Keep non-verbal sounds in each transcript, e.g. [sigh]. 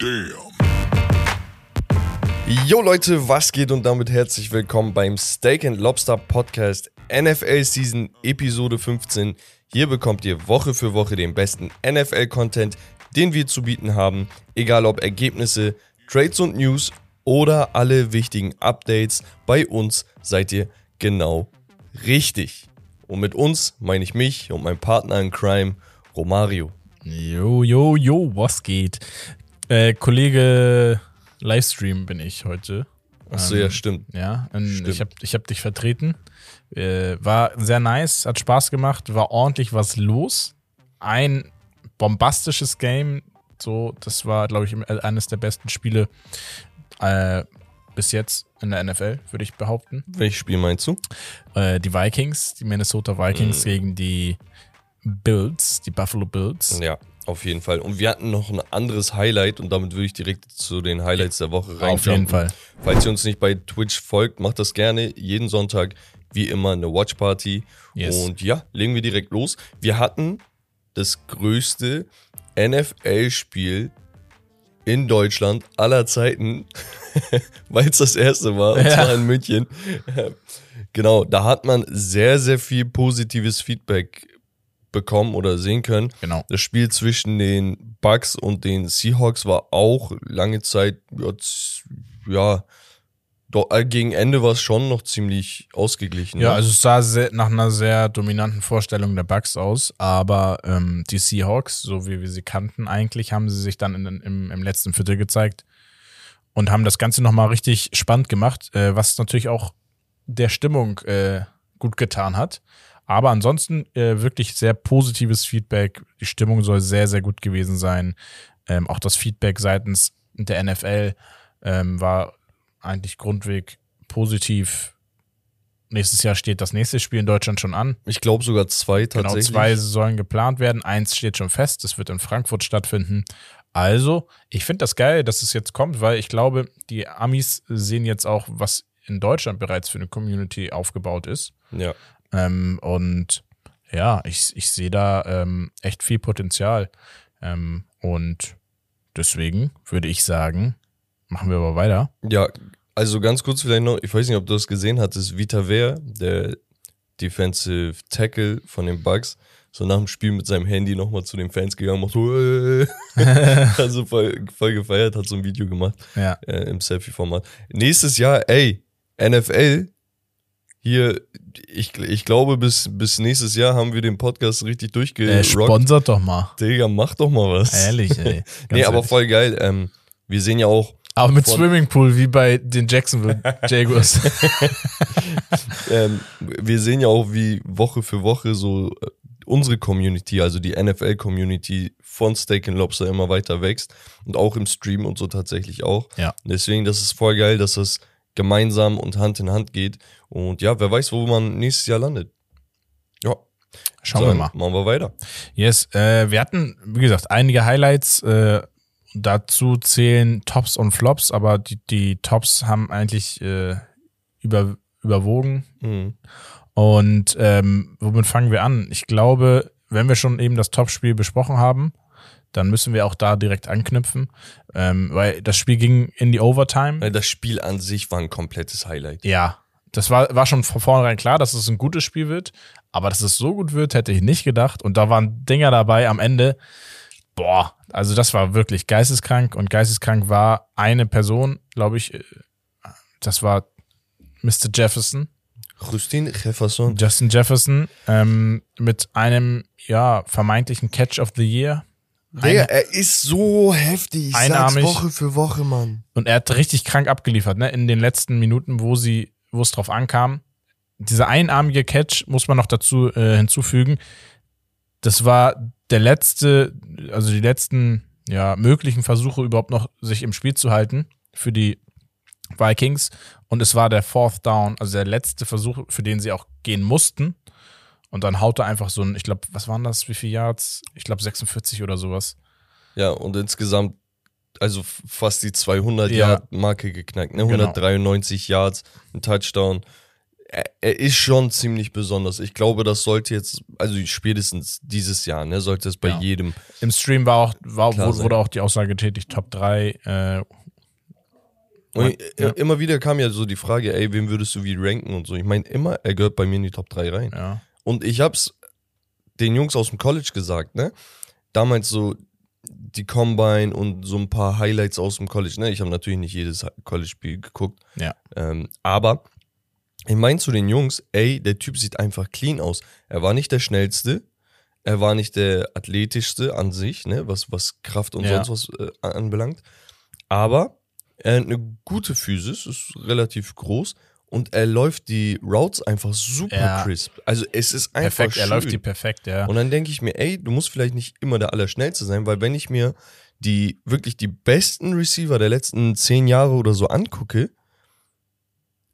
Damn. Jo Leute, was geht und damit herzlich willkommen beim Steak and Lobster Podcast NFL Season Episode 15. Hier bekommt ihr Woche für Woche den besten NFL-Content, den wir zu bieten haben, egal ob Ergebnisse, Trades und News oder alle wichtigen Updates. Bei uns seid ihr genau richtig. Und mit uns meine ich mich und mein Partner in Crime, Romario. Jo, jo, jo, was geht? Äh, Kollege Livestream bin ich heute. Achso, Ähm, ja, stimmt. Ja, Stimmt. ich habe ich hab dich vertreten. Äh, war sehr nice, hat Spaß gemacht, war ordentlich was los. Ein bombastisches Game. So, das war, glaube ich, im- eines der besten Spiele äh, bis jetzt in der NFL, würde ich behaupten. Welches Spiel meinst du? Äh, die Vikings, die Minnesota Vikings Mhm. gegen die Bills, die Buffalo Bills. Ja, auf jeden Fall. Und wir hatten noch ein anderes Highlight und damit würde ich direkt zu den Highlights der Woche rein. Auf jeden Fall. Falls ihr uns nicht bei Twitch folgt, macht das gerne. Jeden Sonntag, wie immer, eine Watchparty. Yes. Und ja, legen wir direkt los. Wir hatten das größte NFL-Spiel in Deutschland aller Zeiten, [laughs] weil es das erste war, und Ja. zwar in München. [laughs] Genau, da hat man sehr, sehr viel positives Feedback bekommen oder sehen können. Genau. Das Spiel zwischen den Bucks und den Seahawks war auch lange Zeit, ja, doch, äh, gegen Ende war es schon noch ziemlich ausgeglichen. Ja, ne? also es sah sehr, nach einer sehr dominanten Vorstellung der Bucks aus, aber ähm, die Seahawks, so wie wir sie kannten, eigentlich haben sie sich dann in, im, im letzten Viertel gezeigt und haben das Ganze nochmal richtig spannend gemacht, äh, was natürlich auch der Stimmung äh, gut getan hat. Aber ansonsten äh, wirklich sehr positives Feedback. Die Stimmung soll sehr, sehr gut gewesen sein. Ähm, auch das Feedback seitens der NFL ähm, war eigentlich grundweg positiv. Nächstes Jahr steht das nächste Spiel in Deutschland schon an. ich glaube sogar zwei Genau, tatsächlich. zwei sollen geplant werden. Eins steht schon fest, das wird in Frankfurt stattfinden. Also, ich finde das geil, dass es jetzt kommt, weil ich glaube, die Amis sehen jetzt auch, was in Deutschland bereits für eine Community aufgebaut ist. Ja. Ähm, und ja, ich, ich sehe da ähm, echt viel Potenzial. Ähm, und deswegen würde ich sagen, machen wir aber weiter. ja, also ganz kurz vielleicht noch, ich weiß nicht, ob du das gesehen hattest, Vita Wehr, der Defensive Tackle von den Bucks, so nach dem Spiel mit seinem Handy nochmal zu den Fans gegangen, macht so, äh, [laughs] also voll, voll gefeiert, hat so ein Video gemacht. Ja. äh, im Selfie-Format. Nächstes Jahr, ey, NFL, hier, ich, ich glaube, bis, bis nächstes Jahr haben wir den Podcast richtig Äh, durchgerockt. sponsert doch mal. Digga, mach doch mal was. Ehrlich, ey. [laughs] Ganz nee, aber ehrlich. voll geil. Ähm, wir sehen ja auch, Aber mit Von- Swimmingpool wie bei den Jacksonville [laughs] Jaguars. [laughs] ähm, wir sehen ja auch, wie Woche für Woche so äh, unsere Community, also die NFL-Community von Steak and Lobster immer weiter wächst und auch im Stream und so tatsächlich auch. Ja. Deswegen, das ist voll geil, dass das gemeinsam und Hand in Hand geht. Und ja, wer weiß, wo man nächstes Jahr landet. Ja. Schauen wir Dann mal. Machen wir weiter. Yes, äh, wir hatten, wie gesagt, einige Highlights. Äh, dazu zählen Tops und Flops, aber die, die Tops haben eigentlich äh, über, überwogen. Mhm. Und ähm, womit fangen wir an? Ich glaube, wenn wir schon eben das Topspiel besprochen haben, dann müssen wir auch da direkt anknüpfen, ähm, weil das Spiel ging in die Overtime. Weil Das Spiel an sich war ein komplettes Highlight. Ja, das war, war schon von vornherein klar, dass es ein gutes Spiel wird. Aber dass es so gut wird, hätte ich nicht gedacht. Und da waren Dinger dabei am Ende. Boah, also das war wirklich geisteskrank. Und geisteskrank war eine Person, glaube ich, äh, das war Mr. Jefferson. Justin Jefferson. Justin Jefferson ähm, mit einem ja vermeintlichen Catch of the Year. Digga, er ist so heftig. Ich Einarmig. Woche für Woche, Mann. Und er hat richtig krank abgeliefert, ne? In den letzten Minuten, wo sie, wo es drauf ankam. Dieser einarmige Catch muss man noch dazu äh, hinzufügen. Das war der letzte, also die letzten ja, möglichen Versuche überhaupt noch sich im Spiel zu halten für die Vikings. Und es war der Fourth Down, also der letzte Versuch, für den sie auch gehen mussten. Und dann haut er einfach so ein, ich glaube, was waren das, wie viele Yards? Ich glaube 46 oder sowas. Ja, und insgesamt, also fast die 200 Ja. Yard Marke geknackt, ne? Genau. 193 Yards, ein Touchdown. er, er ist schon ziemlich besonders. Ich glaube, das sollte jetzt, also spätestens dieses Jahr, ne, sollte es bei Ja. jedem. Im Stream war auch, war, wurde, sein. auch die Aussage getätigt, Top 3. Äh, Und Ja. äh, immer wieder kam ja so die Frage, ey, wen würdest du wie ranken und so. Ich meine, immer, er gehört bei mir in die Top 3 rein. ja. Und ich hab's den Jungs aus dem College gesagt, ne? Damals so die Combine und so ein paar Highlights aus dem College, ne? Ich habe natürlich nicht jedes College-Spiel geguckt. Ja. Ähm, aber ich mein zu den Jungs, ey, der Typ sieht einfach clean aus. Er war nicht der schnellste, er war nicht der athletischste an sich, ne? Was, was Kraft und Ja. sonst was äh, anbelangt. Aber er hat eine gute Physis, ist relativ groß. Und er läuft die Routes einfach super Ja. crisp. Also es ist einfach Perfekt, er schön. läuft die perfekt, ja. Und dann denke ich mir, ey, du musst vielleicht nicht immer der Allerschnellste sein, weil wenn ich mir die wirklich die besten Receiver der letzten zehn Jahre oder so angucke,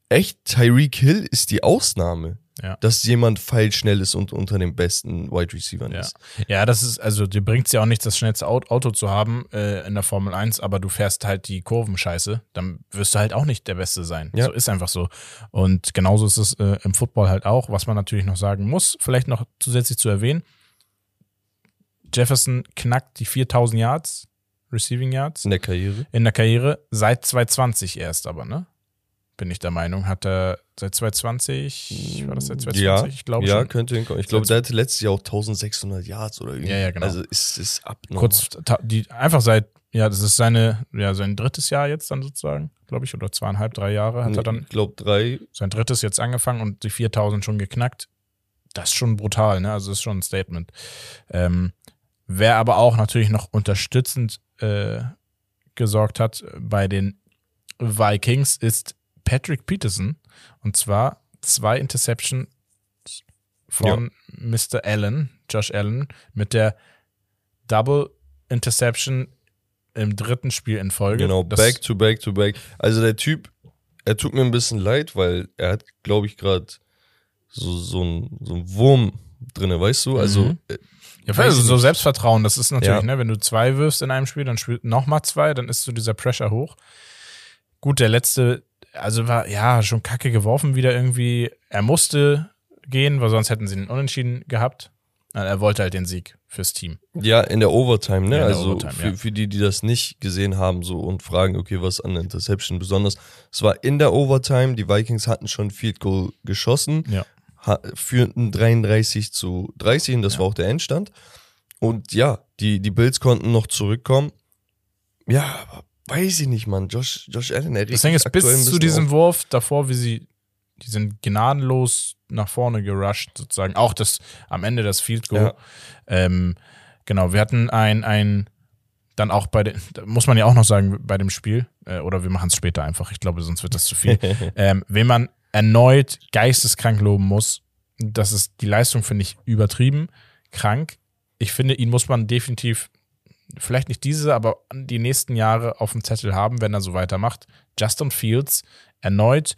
echt, Tyreek Hill ist die Ausnahme, Ja. dass jemand feilschnell ist und unter den besten Wide Receivern Ja. ist. ja, das ist, also dir bringt es ja auch nichts, das schnellste Au- Auto zu haben äh, in der Formel 1, aber du fährst halt die Kurven scheiße, dann wirst du halt auch nicht der Beste sein. Ja. So ist einfach so. Und genauso ist es äh, im Football halt auch, was man natürlich noch sagen muss, vielleicht noch zusätzlich zu erwähnen. Jefferson knackt die 4000 Yards, Receiving Yards In der Karriere. in der Karriere seit 2020 erst aber, ne? Bin ich der Meinung. Hat er seit 2020, war das seit 2020? Ja, ich glaube ja, schon. könnte hinkommen. Ich glaube, der hatte letztes Jahr auch 1600 Yards oder irgendwie. Ja, ja, genau. Also ist es abnormal. Kurz, die, einfach seit, ja, das ist seine, ja, sein drittes Jahr jetzt dann sozusagen, glaube ich, oder zweieinhalb, drei Jahre hat er dann Ich glaube, drei. sein drittes jetzt angefangen und die 4000 schon geknackt. Das ist schon brutal, ne? Also das ist schon ein Statement. Ähm, wer aber auch natürlich noch unterstützend äh, gesorgt hat bei den Vikings ist Patrick Peterson und zwar zwei Interception von Mr. Allen, Josh Allen, mit der Double Interception im dritten Spiel in Folge. Genau, Das- back to back to back. Also der Typ, er tut mir ein bisschen leid, weil er hat, glaube ich, gerade so, so ein so ein Wurm drinne, weißt du? Also Mhm. äh, Ja, also so. Selbstvertrauen, das ist natürlich, Ja. ne, wenn du zwei wirfst in einem Spiel, dann spielt nochmal zwei, dann ist so dieser Pressure hoch. Gut, der letzte, also war ja schon kacke geworfen wieder irgendwie. Er musste gehen, weil sonst hätten sie einen Unentschieden gehabt. Er wollte halt den Sieg fürs Team. ja, in der Overtime, ne? Ja, der also Overtime, für, ja. für die, die das nicht gesehen haben so und fragen, okay, was an der Interception besonders. Es war in der Overtime, die Vikings hatten schon Field Goal geschossen. Ja. führten 33 zu 30 und das war auch der Endstand. Und ja, die, die Bills konnten noch zurückkommen. Ja, aber weiß ich nicht, Mann. Josh, Josh Allen, er Das Ding ist, bis zu diesem auf. Wurf davor, wie sie, die sind gnadenlos nach vorne gerusht, sozusagen. Auch das am Ende das Field Goal. Ja. Ähm, genau, wir hatten ein, ein, dann auch bei den, muss man ja auch noch sagen, bei dem Spiel, äh, oder wir machen es später einfach, ich glaube, sonst wird das zu viel. [laughs] ähm, wen man erneut geisteskrank loben muss, das ist die Leistung, finde ich, übertrieben, krank. Ich finde, ihn muss man definitiv, vielleicht nicht diese, aber die nächsten Jahre auf dem Zettel haben, wenn er so weitermacht. Justin Fields erneut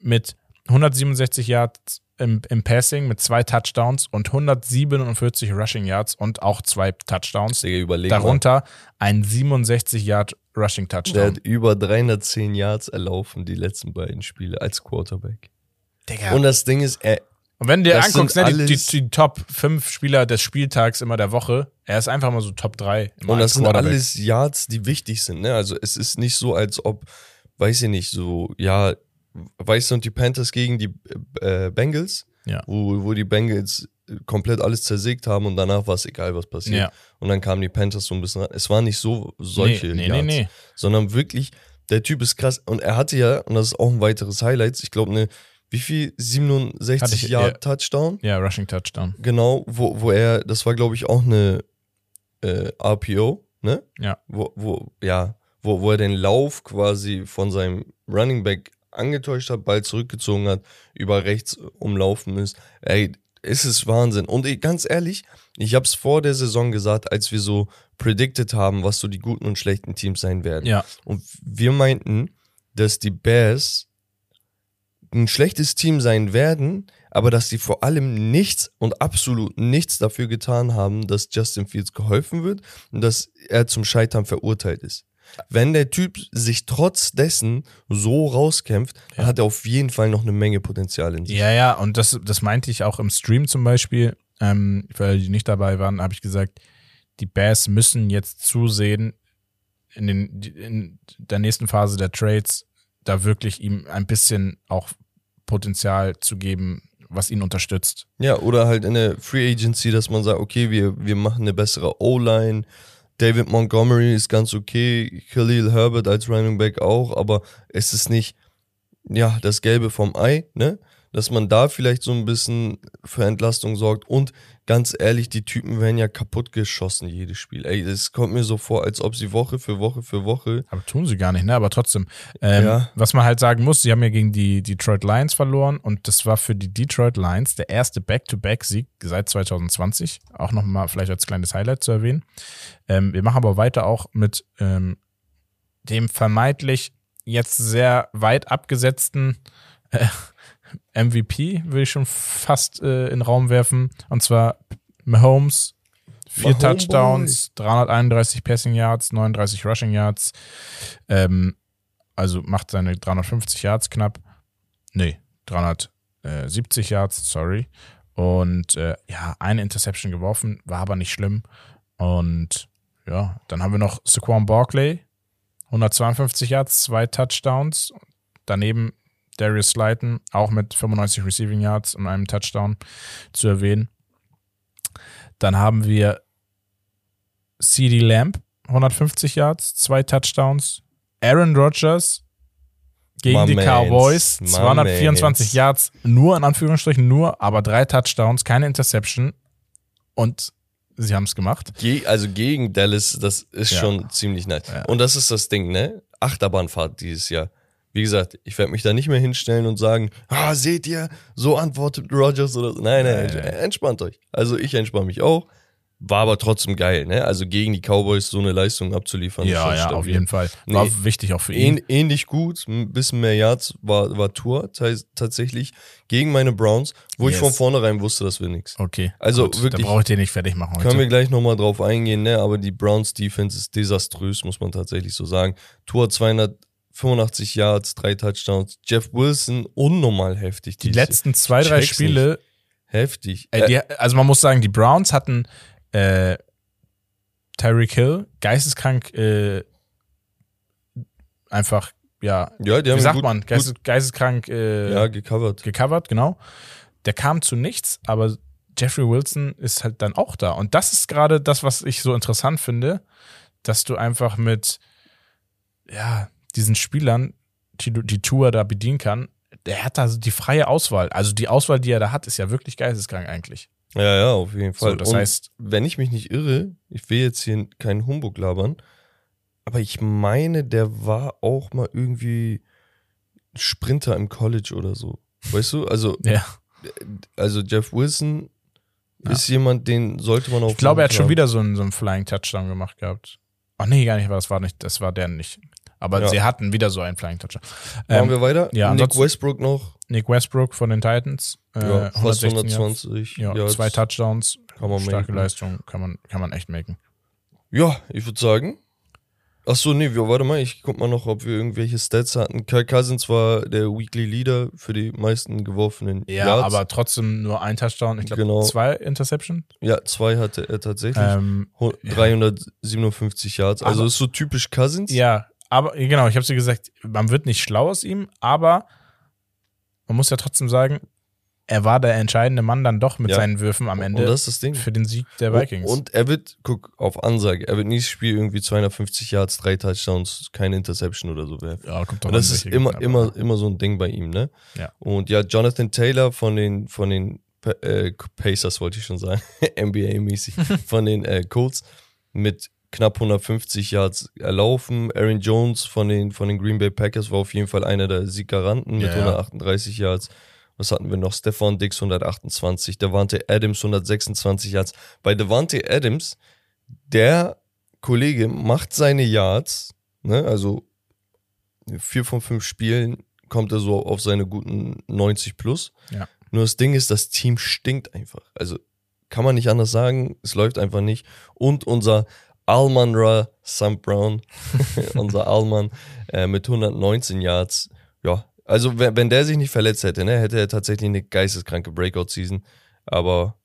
mit 167 Yards im, im Passing mit zwei Touchdowns und 147 Rushing Yards und auch zwei Touchdowns. Darunter ein 67 Yard Rushing Der Touchdown. hat über 310 Yards erlaufen, die letzten beiden Spiele als Quarterback. Digga. Und das Ding ist, er, Und wenn du dir Das anguckst, ne, die, die, die Top 5 Spieler des Spieltags immer der Woche, er ist einfach mal so Top 3. Immer und das sind alles Yards, die wichtig sind. Ne? Also es ist nicht so, als ob, weiß ich nicht, so, ja, weißt du, und die Panthers gegen die äh, Bengals, Ja. wo, wo die Bengals komplett alles zersägt haben und danach war es egal, was passiert. Ja. Und dann kamen die Panthers so ein bisschen ran. Es war nicht so solche nee, nee, Yards, nee, nee. sondern wirklich, der Typ ist krass. Und er hatte ja, und das ist auch ein weiteres Highlight, ich glaube, eine, wie viel? 67 Hatte ich, Yard ja. Touchdown? Ja, Rushing Touchdown. Genau, wo, wo er, das war glaube ich auch eine äh, RPO, ne? Ja. Wo, wo, ja, wo, wo er den Lauf quasi von seinem Running Back angetäuscht hat, Ball zurückgezogen hat, über rechts umlaufen ist. Ey, es ist Wahnsinn. Und ich, ganz ehrlich, ich habe es vor der Saison gesagt, als wir so predicted haben, was so die guten und schlechten Teams sein werden. Ja. Und wir meinten, dass die Bears ein schlechtes Team sein werden, aber dass sie vor allem nichts und absolut nichts dafür getan haben, dass Justin Fields geholfen wird und dass er zum Scheitern verurteilt ist. Wenn der Typ sich trotz dessen so rauskämpft, Ja. hat er auf jeden Fall noch eine Menge Potenzial in sich. Ja, ja, und das, das meinte ich auch im Stream zum Beispiel, ähm, weil die nicht dabei waren, habe ich gesagt, die Bears müssen jetzt zusehen, in, den, in der nächsten Phase der Trades, da wirklich ihm ein bisschen auch Potenzial zu geben, was ihn unterstützt. Ja, oder halt in der Free Agency, dass man sagt, okay, wir, wir machen eine bessere O-Line. David Montgomery ist ganz okay, Khalil Herbert als Running Back auch, aber es ist nicht, ja, das Gelbe vom Ei, ne? Dass man da vielleicht so ein bisschen für Entlastung sorgt und ganz ehrlich, die Typen werden ja kaputt geschossen, jedes Spiel. Ey, es kommt mir so vor, als ob sie Woche für Woche für Woche Aber tun sie gar nicht, ne? Aber trotzdem. Ähm, Ja. Was man halt sagen muss, sie haben ja gegen die Detroit Lions verloren und das war für die Detroit Lions der erste Back-to-Back-Sieg seit 2020. Auch nochmal vielleicht als kleines Highlight zu erwähnen. Ähm, wir machen aber weiter auch mit ähm, dem vermeintlich jetzt sehr weit abgesetzten äh, MVP, will ich schon fast äh, in den Raum werfen. Und zwar Mahomes. Vier Mahomeboy. Touchdowns, 331 Passing Yards, 39 Rushing Yards. Ähm, also macht seine 350 Yards knapp. Nee, 370 Yards, sorry. Und äh, ja, eine Interception geworfen, war aber nicht schlimm. Und ja, dann haben wir noch Saquon Barkley, 152 Yards, zwei Touchdowns. Daneben Darius Slayton, auch mit 95 Receiving Yards und einem Touchdown zu erwähnen. Dann haben wir CD Lamb, 150 Yards, zwei Touchdowns. Aaron Rodgers gegen My die mans, Cowboys, my 224 mans. Yards, nur in Anführungsstrichen nur, aber drei Touchdowns, keine Interception. Und sie haben es gemacht. Ge also gegen Dallas, das ist Ja. schon ziemlich nice. Ja. Und das ist das Ding, ne? Achterbahnfahrt dieses Jahr. Wie gesagt, ich werde mich da nicht mehr hinstellen und sagen, ah, seht ihr, so antwortet Rogers oder so. Nein, nein, Nein, entspannt euch. Also ich entspanne mich auch. War aber trotzdem geil, ne? Also gegen die Cowboys so eine Leistung abzuliefern. ist ja, ja, stabil. auf jeden Fall. War Nee. wichtig auch für ihn. Ähn, ähnlich gut, ein bisschen mehr Yards war, war Tour tats- tatsächlich gegen meine Browns, wo ich Yes. von vornherein wusste, das wird nichts. Okay. Also gut, wirklich- Da brauche ich den nicht fertig machen heute. Können wir gleich nochmal drauf eingehen, ne? Aber die Browns Defense ist desaströs, muss man tatsächlich so sagen. Tour 285 Yards, drei Touchdowns. Jeff Wilson unnormal heftig. die letzten zwei, drei Spiele, Jahr. heftig. äh, die, also man muss sagen, die Browns hatten äh, Tyreek Hill, geisteskrank äh, einfach, ja, ja, wie sagt gut, man, gut, geistes, geisteskrank äh, ja, gecovert. gecovert, genau. Der kam zu nichts, aber Jeffrey Wilson ist halt dann auch da. Und das ist gerade das, was ich so interessant finde, dass du einfach mit ja, diesen Spielern, die, die Tour da bedienen kann, der hat da die freie Auswahl. Also die Auswahl, die er da hat, ist ja wirklich geisteskrank eigentlich. Ja, ja, auf jeden Fall. So, das Und heißt, wenn ich mich nicht irre, ich will jetzt hier keinen Humbug labern, aber ich meine, der war auch mal irgendwie Sprinter im College oder so. Weißt du? Also, [laughs] ja. also Jeff Wilson Ja. ist jemand, den sollte man auch. Ich glaube, er hat schon wieder so einen, so einen Flying Touchdown gemacht gehabt. Ach nee, gar nicht, aber das war nicht, das war der nicht. Aber Ja. sie hatten wieder so einen Flying Touchdown. Machen Ähm, wir weiter? ja, Nick Westbrook noch. Nick Westbrook von den Titans. Äh, ja, fast 116 120. Ja, Yards. zwei Touchdowns. Kann man Starke machen. Leistung, kann man, kann man echt machen. Ja, ich würde sagen. Ach so, nee, wir, warte mal, ich guck mal noch, ob wir irgendwelche Stats hatten. Kirk Cousins war der Weekly Leader für die meisten geworfenen Ja, Yards. aber trotzdem nur ein Touchdown. Ich glaube, Genau. zwei Interception. Ja, zwei hatte er tatsächlich. Ähm, Hu- 357 Yards. Also Aber- ist so typisch Cousins. ja, aber genau, ich habe sie gesagt, man wird nicht schlau aus ihm, aber man muss ja trotzdem sagen, er war der entscheidende Mann dann doch mit Ja. seinen Würfen am Ende Und das ist das Ding. für den Sieg der Vikings. Und er wird, guck, auf Ansage, er wird nächstes Spiel irgendwie 250 Yards, drei Touchdowns, keine Interception oder so werfen. ja, kommt doch das ist immer, Gegner, immer, immer so ein Ding bei ihm, ne? Ja. Und ja, Jonathan Taylor von den, von den äh, Pacers wollte ich schon sagen, [laughs] NBA-mäßig, [laughs] von den äh, Colts mit knapp 150 Yards erlaufen. Aaron Jones von den, von den Green Bay Packers war auf jeden Fall einer der Sieggaranten mit Ja, ja. 138 Yards. Was hatten wir noch? Stefan Dix 128, Devante Adams 126 Yards. Bei Devante Adams, der Kollege macht seine Yards, ne, also vier von fünf Spielen kommt er so auf seine guten 90 plus. Ja. Nur das Ding ist, das Team stinkt einfach. Also kann man nicht anders sagen, es läuft einfach nicht. Und unser Alman Ra Sam Brown, [laughs] unser Alman, äh, mit 119 Yards. Ja, also wenn, wenn der sich nicht verletzt hätte, ne, hätte er tatsächlich eine geisteskranke Breakout-Season. Aber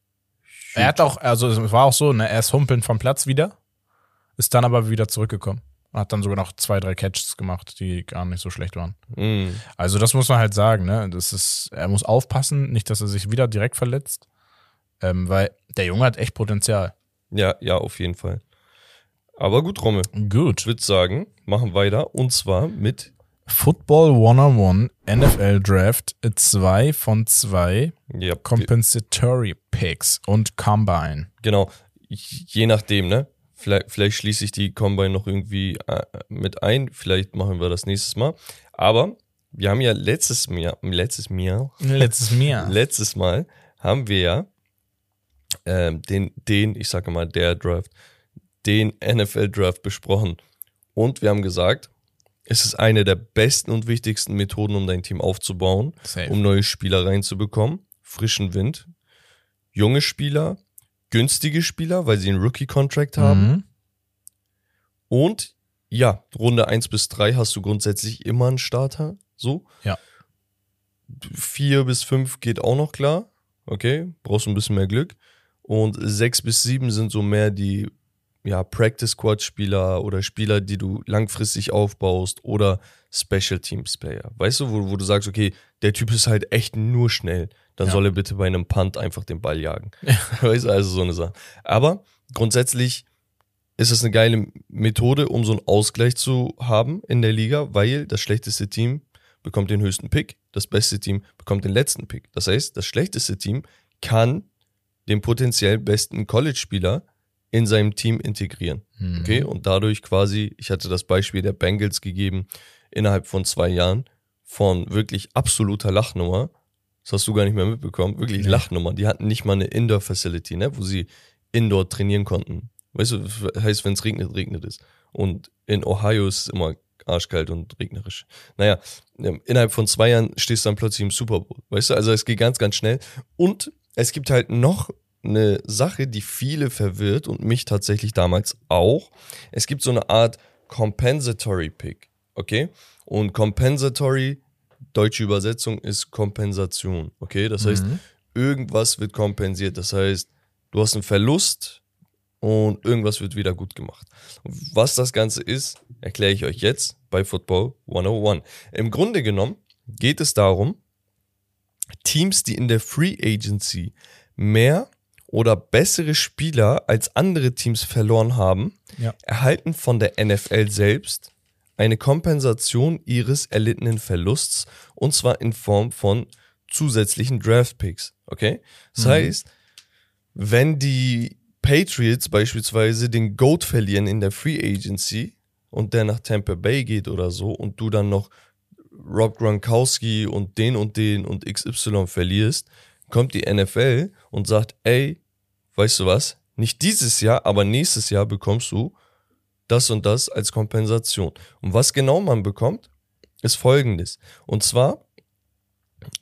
Er hat auch, also es war auch so, ne, er ist humpelnd vom Platz wieder, ist dann aber wieder zurückgekommen. Hat dann sogar noch zwei, drei Catches gemacht, die gar nicht so schlecht waren. mh, Also das muss man halt sagen, ne? Das ist, er muss aufpassen, nicht, dass er sich wieder direkt verletzt. Ähm, weil der Junge hat echt Potenzial. ja, ja, auf jeden Fall. Aber gut, Romme. Gut. Ich würde sagen, machen weiter. Und zwar mit, Football 101 NFL Draft 2 von 2 ja, Compensatory Picks und Combine. genau, je nachdem, ne? Vielleicht, vielleicht schließe ich die Combine noch irgendwie äh, mit ein. Vielleicht machen wir das nächstes Mal. Aber wir haben ja letztes Jahr, letztes Jahr, Letztes Jahr. [laughs] letztes Mal haben wir ja ähm, den, den, ich sage mal, der Draft, den NFL-Draft besprochen. Und wir haben gesagt, es ist eine der besten und wichtigsten Methoden, um dein Team aufzubauen, Safe. um neue Spieler reinzubekommen, frischen Wind, junge Spieler, günstige Spieler, weil sie einen Rookie-Contract haben. Mhm. Und ja, Runde 1 bis 3 hast du grundsätzlich immer einen Starter. So. Ja. 4 bis 5 geht auch noch klar. Okay, brauchst ein bisschen mehr Glück. Und 6 bis 7 sind so mehr die ja, Practice Squad Spieler oder Spieler, die du langfristig aufbaust oder Special Teams Player. Weißt du, wo, wo du sagst, okay, der Typ ist halt echt nur schnell. Dann Ja. soll er bitte bei einem Punt einfach den Ball jagen. [laughs] Weißt du, also so eine Sache. Aber grundsätzlich ist es eine geile Methode, um so einen Ausgleich zu haben in der Liga, weil das schlechteste Team bekommt den höchsten Pick, das beste Team bekommt den letzten Pick. Das heißt, das schlechteste Team kann den potenziell besten College-Spieler in seinem Team integrieren. Mhm. Okay, und dadurch quasi, ich hatte das Beispiel der Bengals gegeben, innerhalb von zwei Jahren von wirklich absoluter Lachnummer, das hast du gar nicht mehr mitbekommen, wirklich Nee. Lachnummer. Die hatten nicht mal eine Indoor-Facility, ne, wo sie indoor trainieren konnten. Weißt du, das heißt, wenn es regnet, regnet es. Und in Ohio ist es immer arschkalt und regnerisch. Naja, ähm, innerhalb von zwei Jahren stehst du dann plötzlich im Super Bowl. Weißt du, also es geht ganz, ganz schnell. Und es gibt halt noch eine Sache, die viele verwirrt und mich tatsächlich damals auch. Es gibt so eine Art Compensatory Pick, okay? Und Compensatory, deutsche Übersetzung ist Kompensation, okay? Das heißt, Mhm. irgendwas wird kompensiert. Das heißt, du hast einen Verlust und irgendwas wird wieder gut gemacht. Was das Ganze ist, erkläre ich euch jetzt bei Football 101. Im Grunde genommen geht es darum, Teams, die in der Free Agency mehr oder bessere Spieler als andere Teams verloren haben, Ja. erhalten von der NFL selbst eine Kompensation ihres erlittenen Verlusts und zwar in Form von zusätzlichen Draft Picks. Okay? Das Mhm. heißt, wenn die Patriots beispielsweise den Goat verlieren in der Free Agency und der nach Tampa Bay geht oder so und du dann noch Rob Gronkowski und den und den und XY verlierst, kommt die NFL und sagt, ey, weißt du was? Nicht dieses Jahr, aber nächstes Jahr bekommst du das und das als Kompensation. Und was genau man bekommt, ist folgendes. Und zwar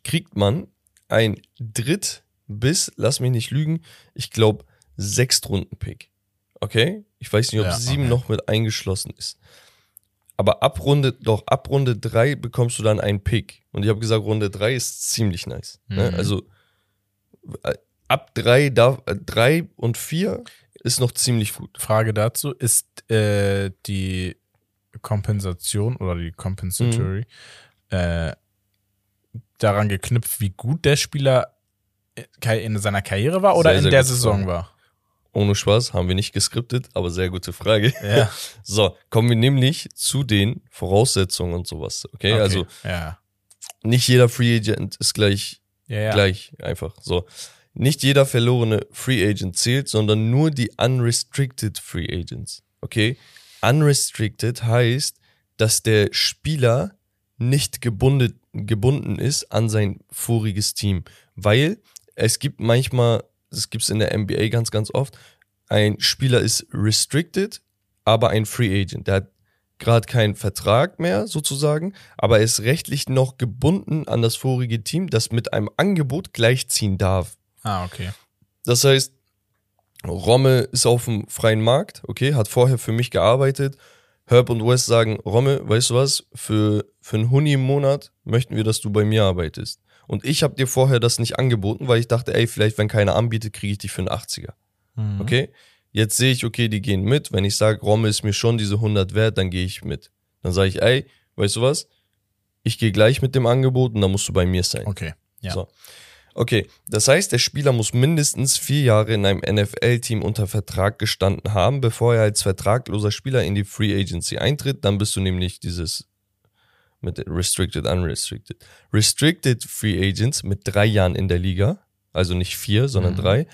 kriegt man ein Dritt- bis, lass mich nicht lügen, ich glaube, Sechstrunden-Pick. Okay? Ich weiß nicht, ob Ja, sieben okay. noch mit eingeschlossen ist. Aber ab Runde, doch, ab Runde drei bekommst du dann einen Pick. Und ich habe gesagt, Runde drei ist ziemlich nice. Ne? Mhm. Also äh, ab drei, da, äh, drei und vier ist noch ziemlich gut. Frage dazu, ist äh, die Kompensation oder die Compensatory äh, daran geknüpft, wie gut der Spieler in seiner Karriere war oder Sehr, in sehr der Saison Frage. war? Ohne Spaß, haben wir nicht geskriptet, aber sehr gute Frage. Ja. [laughs] So, kommen wir nämlich zu den Voraussetzungen und sowas. Okay, Okay. also ja. nicht jeder Free Agent ist gleich, ja. gleich einfach. So, nicht jeder verlorene Free Agent zählt, sondern nur die unrestricted Free Agents. Okay, unrestricted heißt, dass der Spieler nicht gebunden, gebunden ist an sein voriges Team, weil es gibt manchmal, das gibt es in der NBA ganz, ganz oft, ein Spieler ist restricted, aber ein Free Agent. Der hat gerade keinen Vertrag mehr sozusagen, aber er ist rechtlich noch gebunden an das vorige Team, das mit einem Angebot gleichziehen darf. Ah, okay. Das heißt, Romme ist auf dem freien Markt, okay, hat vorher für mich gearbeitet. Herb und Wes sagen, Romme, weißt du was, für, für einen Huni im Monat möchten wir, dass du bei mir arbeitest. Und ich habe dir vorher das nicht angeboten, weil ich dachte, ey, vielleicht, wenn keiner anbietet, kriege ich dich für einen 80er. Mhm. Okay? Jetzt sehe ich, okay, die gehen mit. Wenn ich sage, Romme ist mir schon diese 100 wert, dann gehe ich mit. Dann sage ich, ey, weißt du was? Ich gehe gleich mit dem Angebot und dann musst du bei mir sein. Okay. Ja. So. Okay, das heißt, der Spieler muss mindestens vier Jahre in einem NFL-Team unter Vertrag gestanden haben, bevor er als vertragloser Spieler in die Free Agency eintritt. Dann bist du nämlich dieses mit Restricted, Unrestricted. Restricted Free Agents mit drei Jahren in der Liga, also nicht vier, sondern Mhm. drei,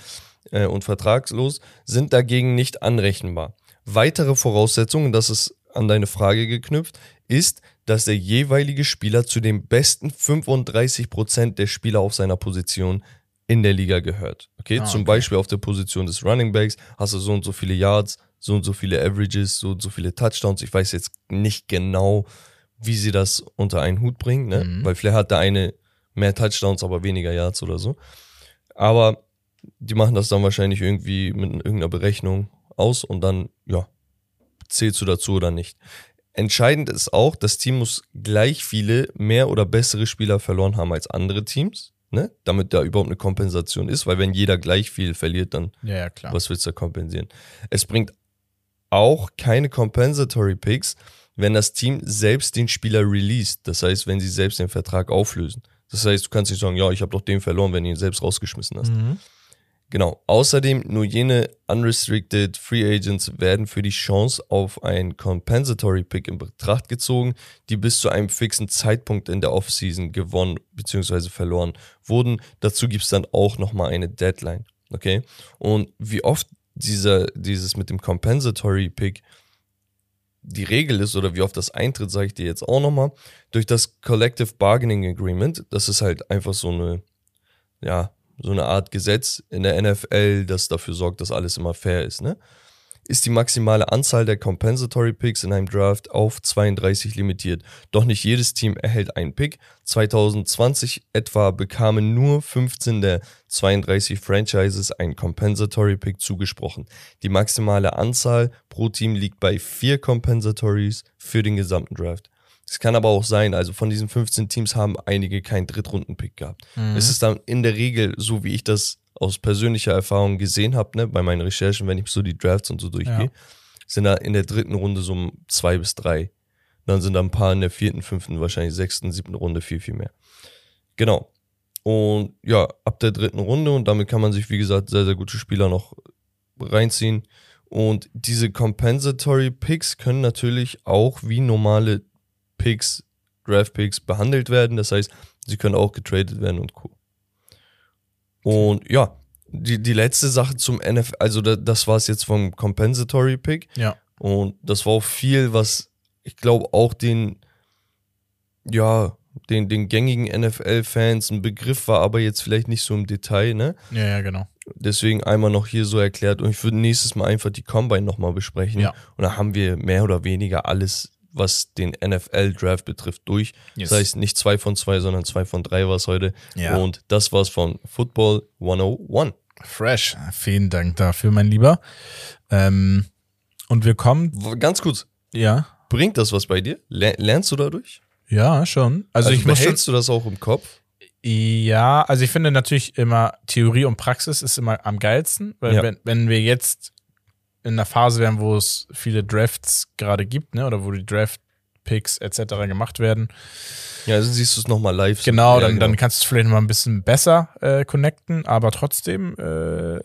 äh, und vertragslos, sind dagegen nicht anrechenbar. Weitere Voraussetzungen, das ist an deine Frage geknüpft, ist, dass der jeweilige Spieler zu den besten 35% der Spieler auf seiner Position in der Liga gehört. Okay, Ah, zum okay. Beispiel auf der Position des Running Backs hast du so und so viele Yards, so und so viele Averages, so und so viele Touchdowns. Ich weiß jetzt nicht genau, wie sie das unter einen Hut bringen, ne? Mhm. weil vielleicht hat der eine mehr Touchdowns, aber weniger Yards oder so. Aber die machen das dann wahrscheinlich irgendwie mit irgendeiner Berechnung aus und dann, ja, zählst du dazu oder nicht. Entscheidend ist auch, das Team muss gleich viele mehr oder bessere Spieler verloren haben als andere Teams, ne? damit da überhaupt eine Kompensation ist, weil wenn jeder gleich viel verliert, dann Ja, ja, klar. was willst du da kompensieren? Es bringt auch keine Compensatory Picks, wenn das Team selbst den Spieler released. Das heißt, wenn sie selbst den Vertrag auflösen. Das heißt, du kannst nicht sagen, ja, ich habe doch den verloren, wenn du ihn selbst rausgeschmissen hast. Mhm. Genau. Außerdem nur jene unrestricted Free Agents werden für die Chance auf ein Compensatory Pick in Betracht gezogen, die bis zu einem fixen Zeitpunkt in der Offseason gewonnen bzw. verloren wurden. Dazu gibt's dann auch nochmal eine Deadline. Okay? Und wie oft dieser, dieses mit dem Compensatory Pick die Regel ist oder wie oft das eintritt, sage ich dir jetzt auch nochmal. Durch das Collective Bargaining Agreement, das ist halt einfach so eine, ja, so eine Art Gesetz in der NFL, das dafür sorgt, dass alles immer fair ist, ne? Ist die maximale Anzahl der Compensatory Picks in einem Draft auf 32 limitiert. Doch nicht jedes Team erhält einen Pick. 2020 etwa bekamen nur 15 der 32 Franchises einen Compensatory Pick zugesprochen. Die maximale Anzahl pro Team liegt bei vier Compensatories für den gesamten Draft. Es kann aber auch sein, also von diesen 15 Teams haben einige keinen Drittrunden-Pick gehabt. Es ist dann in der Regel, so wie ich das aus persönlicher Erfahrung gesehen habe, ne, bei meinen Recherchen, wenn ich so die Drafts und so durchgehe, Ja. sind da in der dritten Runde so um zwei bis drei. Dann sind da ein paar in der vierten, fünften, wahrscheinlich sechsten, siebten Runde viel, viel mehr. Genau. Und ja, ab der dritten Runde und damit kann man sich, wie gesagt, sehr, sehr gute Spieler noch reinziehen. Und diese Compensatory Picks können natürlich auch wie normale Picks, Draft Picks behandelt werden. Das heißt, sie können auch getradet werden und Co. Und ja, die, die letzte Sache zum NFL, also da, das war es jetzt vom Compensatory Pick. Ja. Und das war auch viel, was ich glaube auch den, ja, den, den gängigen NFL-Fans ein Begriff war, aber jetzt vielleicht nicht so im Detail, ne? Ja, ja, genau. Deswegen einmal noch hier so erklärt und ich würde nächstes Mal einfach die Combine nochmal besprechen. Ja. Und da haben wir mehr oder weniger alles, was den NFL-Draft betrifft, durch. Yes. Das heißt nicht zwei von zwei, sondern zwei von drei war es heute. Ja. Und das war's von Football 101. Fresh. Vielen Dank dafür, mein Lieber. Ähm, und wir kommen, Ganz kurz, ja, bringt das was bei dir? Ler- Lernst du dadurch? ja, schon. Also, Also, ich muss schon, du das auch im Kopf? Ja, also ich finde natürlich immer Theorie und Praxis ist immer am geilsten, weil Ja. wenn, wenn wir jetzt in einer Phase wären, wo es viele Drafts gerade gibt, ne, oder wo die Draft-Picks etc. gemacht werden, Ja, also siehst du es nochmal live. genau, ja, dann, dann kannst du es vielleicht mal ein bisschen besser äh, connecten, aber trotzdem äh,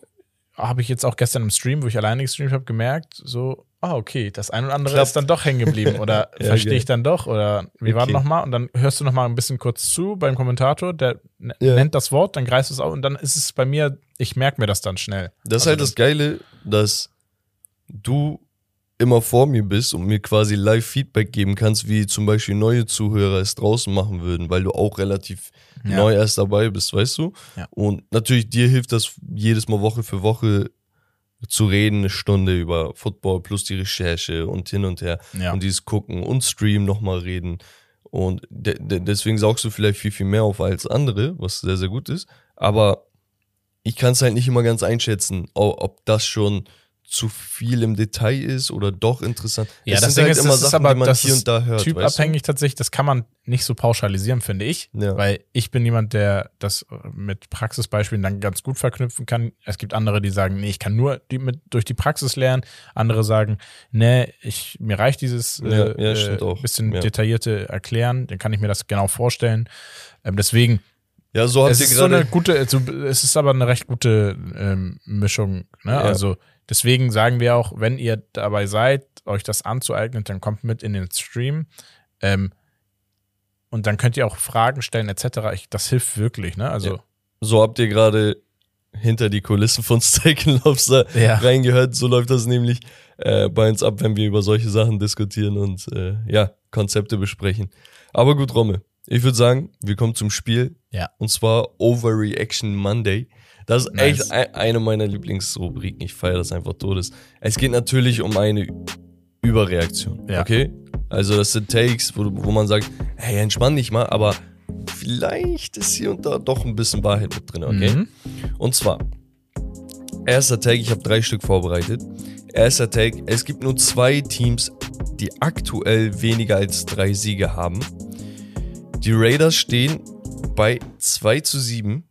habe ich jetzt auch gestern im Stream, wo ich alleine gestreamt habe, gemerkt, so, ah, okay, das ein oder andere Klappt. ist dann doch hängen geblieben oder [laughs] Ja, verstehe ich dann doch oder wie war Okay. das nochmal? Und dann hörst du nochmal ein bisschen kurz zu beim Kommentator, der n- Ja. nennt das Wort, dann greifst du es auf und dann ist es bei mir, ich merke mir das dann schnell. Das ist Also halt das Geile, dass du immer vor mir bist und mir quasi live Feedback geben kannst, wie zum Beispiel neue Zuhörer es draußen machen würden, weil du auch relativ Ja. neu erst dabei bist, weißt du? Ja. Und natürlich dir hilft das jedes Mal Woche für Woche zu reden, eine Stunde über Football plus die Recherche und hin und her Ja. und dieses Gucken und Stream nochmal reden. Und de de deswegen saugst du vielleicht viel, viel mehr auf als andere, was sehr, sehr gut ist. Aber ich kann es halt nicht immer ganz einschätzen, ob das schon zu viel im Detail ist oder doch interessant. Ja, es das sind halt ist, immer das Sachen, aber, die man hier und da hört. Typabhängig tatsächlich, das kann man nicht so pauschalisieren, finde ich. Ja. Weil ich bin jemand, der das mit Praxisbeispielen dann ganz gut verknüpfen kann. Es gibt andere, die sagen, nee, ich kann nur die mit, durch die Praxis lernen. Andere sagen, nee, ich, mir reicht dieses ja, äh, ja, äh, bisschen detaillierte Erklären, dann kann ich mir das genau vorstellen. Ähm, deswegen ja, so habt es ihr ist so eine gute, also, es ist aber eine recht gute ähm, Mischung. Ne? Ja. Also Deswegen sagen wir auch, wenn ihr dabei seid, euch das anzueignen, dann kommt mit in den Stream. Ähm, und dann könnt ihr auch Fragen stellen, etc. Ich, das hilft wirklich, ne? Also. Ja. So habt ihr gerade hinter die Kulissen von Steak Lobster ja. reingehört. So läuft das nämlich äh, bei uns ab, wenn wir über solche Sachen diskutieren und äh, ja, Konzepte besprechen. Aber gut, Romme. Ich würde sagen, wir kommen zum Spiel. Ja. Und zwar Overreaction Monday. Das ist nice. echt eine meiner Lieblingsrubriken. Ich feiere das einfach todes. Es geht natürlich um eine Überreaktion. Ja. Okay? Also, das sind Takes, wo, wo man sagt, hey, entspann dich mal, aber vielleicht ist hier und da doch ein bisschen Wahrheit mit drin, okay? Mhm. Und zwar, erster Take, ich habe drei Stück vorbereitet. Erster Take, es gibt nur zwei Teams, die aktuell weniger als drei Siege haben. Die Raiders stehen bei 2 zu 7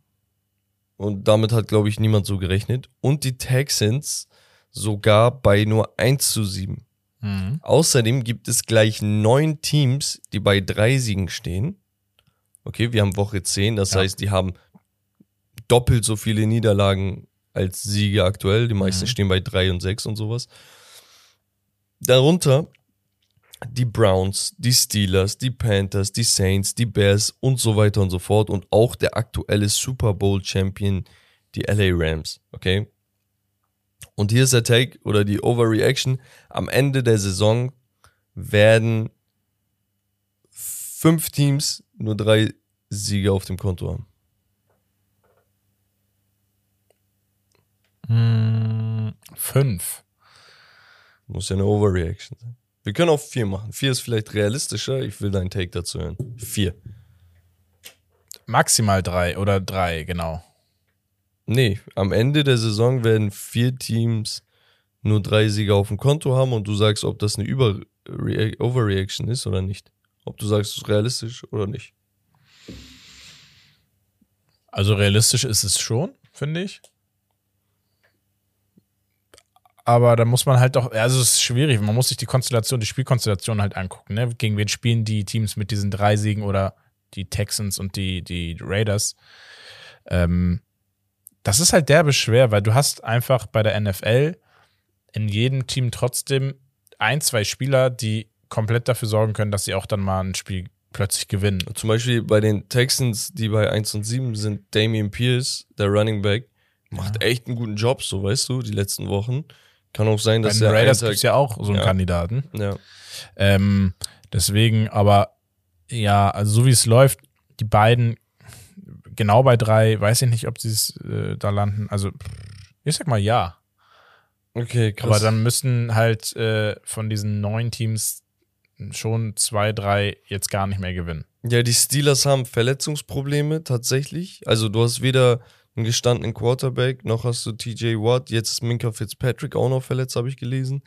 und damit hat, glaube ich, niemand so gerechnet. Und die Texans sogar bei nur 1 zu 7. Mhm. Außerdem gibt es gleich neun Teams, die bei drei Siegen stehen. Okay, wir haben Woche 10, das ja. heißt, die haben doppelt so viele Niederlagen als Siege aktuell. Die meisten mhm. stehen bei drei und sechs und sowas. Darunter die Browns, die Steelers, die Panthers, die Saints, die Bears und so weiter und so fort und auch der aktuelle Super Bowl Champion, die LA Rams, okay? Und hier ist der Take oder die Overreaction. Am Ende der Saison werden fünf Teams nur drei Siege auf dem Konto haben. Hm, fünf. Muss ja eine Overreaction sein. Wir können auch vier machen. Vier ist vielleicht realistischer. Ich will deinen Take dazu hören. Vier. Maximal drei oder drei, genau. Nee, am Ende der Saison werden vier Teams nur drei Siege auf dem Konto haben und du sagst, ob das eine Über Overreaction ist oder nicht. Ob du sagst, es ist realistisch oder nicht. Also realistisch ist es schon, finde ich aber da muss man halt doch, also es ist schwierig, man muss sich die Konstellation, die Spielkonstellation halt angucken, ne? Gegen wen spielen die Teams mit diesen drei Siegen oder die Texans und die, die Raiders. Ähm, das ist halt derbe schwer, weil du hast einfach bei der NFL in jedem Team trotzdem ein, zwei Spieler, die komplett dafür sorgen können, dass sie auch dann mal ein Spiel plötzlich gewinnen. Zum Beispiel bei den Texans, die bei 1 und 7 sind, Damian Pierce, der Running Back, macht ja. echt einen guten Job, so weißt du, die letzten Wochen. Kann auch sein, dass Bei den Raiders gibt es ja auch so einen ja. Kandidaten. Ja. Ähm, deswegen, aber ja, also so wie es läuft, die beiden genau bei drei, weiß ich nicht, ob sie es äh, da landen. Also, ich sag mal ja. Okay, krass. Aber dann müssen halt äh, von diesen neun Teams schon zwei, drei jetzt gar nicht mehr gewinnen. Ja, die Steelers haben Verletzungsprobleme tatsächlich. Also du hast weder einen gestandenen Quarterback, noch hast du TJ Watt, jetzt ist Minka Fitzpatrick auch noch verletzt, habe ich gelesen.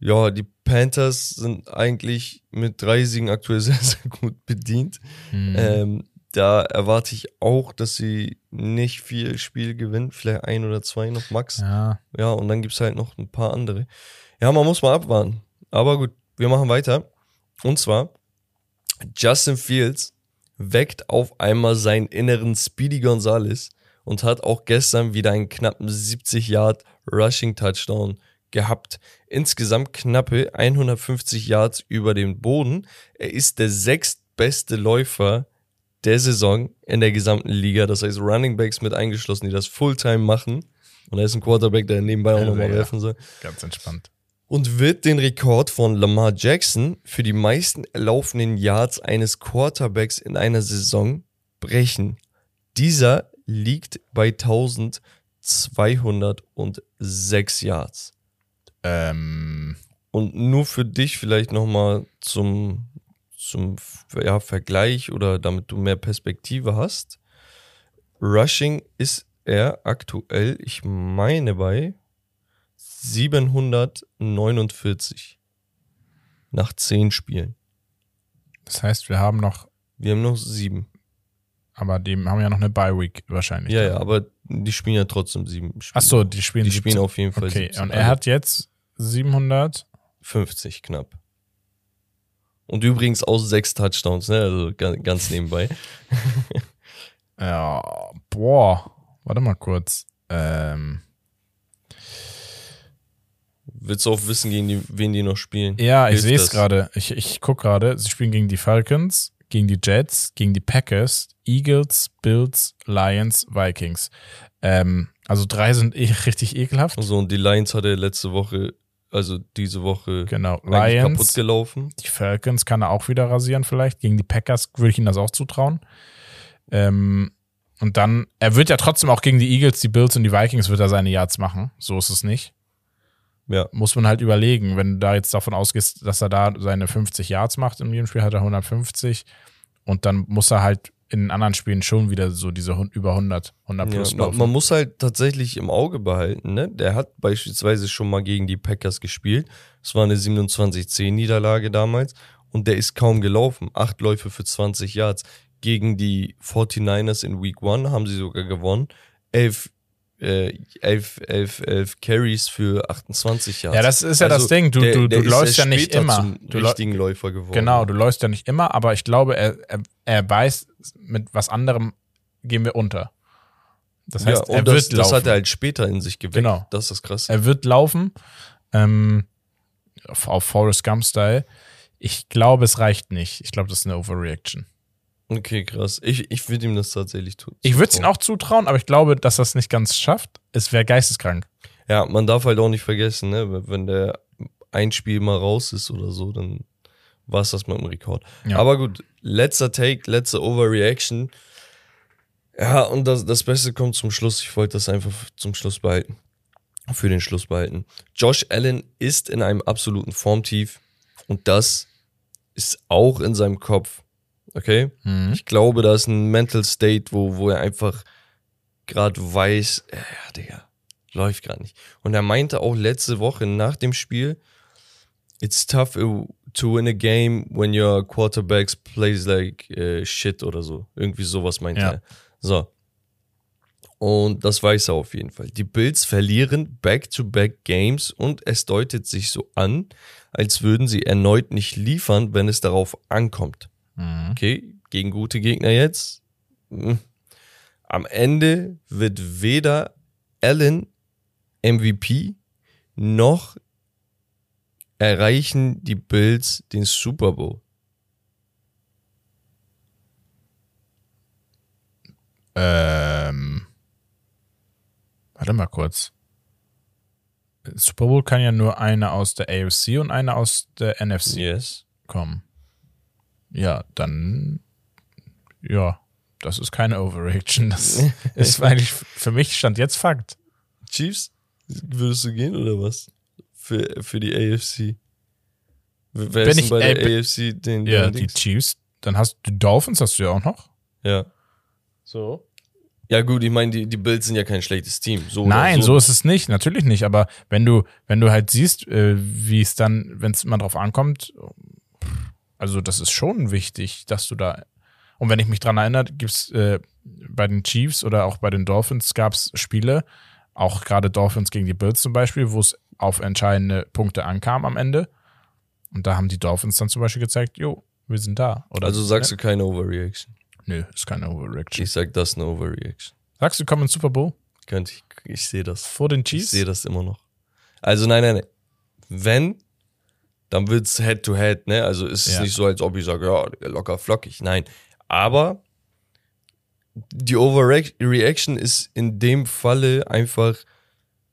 Ja, die Panthers sind eigentlich mit drei Siegen aktuell [laughs] sehr, sehr gut bedient. Mhm. Ähm, da erwarte ich auch, dass sie nicht viel Spiel gewinnen, vielleicht ein oder zwei noch max. Ja, ja und dann gibt es halt noch ein paar andere. Ja, man muss mal abwarten. Aber gut, wir machen weiter. Und zwar, Justin Fields weckt auf einmal seinen inneren Speedy Gonzales und hat auch gestern wieder einen knappen 70 Yard Rushing Touchdown gehabt. Insgesamt knappe 150 Yards über den Boden. Er ist der sechstbeste Läufer der Saison in der gesamten Liga. Das heißt Running Backs mit eingeschlossen, die das Fulltime machen. Und er ist ein Quarterback, der nebenbei auch nochmal ja, werfen soll. Ganz entspannt. Und wird den Rekord von Lamar Jackson für die meisten erlaufenden Yards eines Quarterbacks in einer Saison brechen. Dieser liegt bei 1206 Yards. Ähm. Und nur für dich vielleicht nochmal zum, zum ja, Vergleich oder damit du mehr Perspektive hast. Rushing ist er aktuell, ich meine bei 749 nach 10 Spielen. Das heißt, wir haben noch, Wir haben noch sieben. Aber die haben ja noch eine Bye-Week wahrscheinlich. Ja, ja, aber die spielen ja trotzdem sieben Spiele. Ach so, die spielen die spielen 17. auf jeden Fall Okay, 17. und er hat jetzt 700. 50 knapp. Und übrigens aus sechs Touchdowns, ne? Also ga- ganz nebenbei. [laughs] Ja, boah. Warte mal kurz. Ähm, Willst du auch wissen, gegen die, wen die noch spielen? ja, ich sehe es gerade. Ich, ich gucke gerade. Sie spielen gegen die Falcons, gegen die Jets, gegen die Packers, Eagles, Bills, Lions, Vikings. Ähm, also drei sind eh [laughs] richtig ekelhaft. So, und die Lions hat er letzte Woche, also diese Woche Genau. eigentlich kaputt Lions, gelaufen. die Falcons kann er auch wieder rasieren vielleicht. Gegen die Packers würde ich ihm das auch zutrauen. Ähm, und dann, er wird ja trotzdem auch gegen die Eagles, die Bills und die Vikings wird er seine Yards machen. So ist es nicht. Ja. Muss man halt überlegen, wenn du da jetzt davon ausgehst, dass er da seine 50 Yards macht jedem Spiel, hat er 150 und dann muss er halt in anderen Spielen schon wieder so diese über 100, 100 plus Ja, man, man muss halt tatsächlich im Auge behalten, ne? Der hat beispielsweise schon mal gegen die Packers gespielt. Es war eine 27-10-Niederlage damals und der ist kaum gelaufen. Acht Läufe für 20 Yards. Gegen die 49ers in Week 1 haben sie sogar gewonnen. Elf, äh, elf, elf, elf Carries für 28 Yards. Ja, das ist ja das Also, Ding. Du, der- du, du läufst ja nicht immer. Du richtigen Läufer geworden. Genau, du läufst ja nicht immer, aber ich glaube, er, er, er weiß, mit was anderem gehen wir unter. Das heißt, ja, er und wird das, laufen. das hat er halt später in sich geweckt. Genau. Das ist das Krasse. Er wird laufen. Ähm, auf, auf Forrest Gump-Style. Ich glaube, es reicht nicht. Ich glaube, das ist eine Overreaction. Okay, krass. Ich, ich würde ihm das tatsächlich tun. Ich würde es ihm auch zutrauen, aber ich glaube, dass er es nicht ganz schafft. Es wäre geisteskrank. Ja, man darf halt auch nicht vergessen, ne, wenn der ein Spiel mal raus ist oder so, dann war es das mit dem Rekord. Ja. Aber gut, letzter Take, letzte Overreaction. Ja, und das, das Beste kommt zum Schluss. Ich wollte das einfach zum Schluss behalten. Für den Schluss behalten. Josh Allen ist in einem absoluten Formtief und das ist auch in seinem Kopf. Okay? Mhm. Ich glaube, da ist ein Mental State, wo, wo er einfach gerade weiß, äh, ja, Digga, läuft gerade nicht. Und er meinte auch letzte Woche nach dem Spiel, it's tough uh, to win a game when your quarterbacks plays like äh, shit oder so. Irgendwie sowas meinte Ja. er. So. Und das weiß er auf jeden Fall. Die Bills verlieren back-to-back Games und es deutet sich so an, als würden sie erneut nicht liefern, wenn es darauf ankommt. Mhm. Okay, gegen gute Gegner jetzt. Hm. Am Ende wird weder Allen MVP noch erreichen die Bills den Super Bowl. Ähm, warte mal kurz. Super Bowl kann ja nur eine aus der AFC und eine aus der NFC Yes. kommen. Ja, dann, ja, das ist keine Overreaction. Das [laughs] ist eigentlich für mich stand jetzt Fakt. Chiefs? Würdest du gehen oder was? Für, für die AFC. Wer denn ich- bei der bin- AFC den, Ja, den die Dings? Chiefs. Dann hast du die Dolphins, hast du ja auch noch. Ja. So. Ja, gut, ich meine, die, die Bills sind ja kein schlechtes Team. So Nein, so ist es nicht, natürlich nicht. Aber wenn du, wenn du halt siehst, äh, wie es dann, wenn es immer drauf ankommt, also das ist schon wichtig, dass du da. Und wenn ich mich dran erinnere, gibt's äh, bei den Chiefs oder auch bei den Dolphins gab es Spiele, auch gerade Dolphins gegen die Bills zum Beispiel, wo es auf entscheidende Punkte ankam am Ende. Und da haben die Dolphins dann zum Beispiel gezeigt, jo, wir sind da. Oder, Also sagst du keine Overreaction. Nö, ist keine Overreaction. Ich sag, das ist eine Overreaction. Sagst du, kommen ins Super Bowl Könnte ich, ich sehe das. vor den Ich Chiefs? sehe das immer noch. Also nein, nein, nein. Wenn, dann wird's Head to Head, ne? Also ist es Ja. nicht so, als ob ich sage, ja, locker flockig. Nein. Aber die Overreaction ist in dem Falle einfach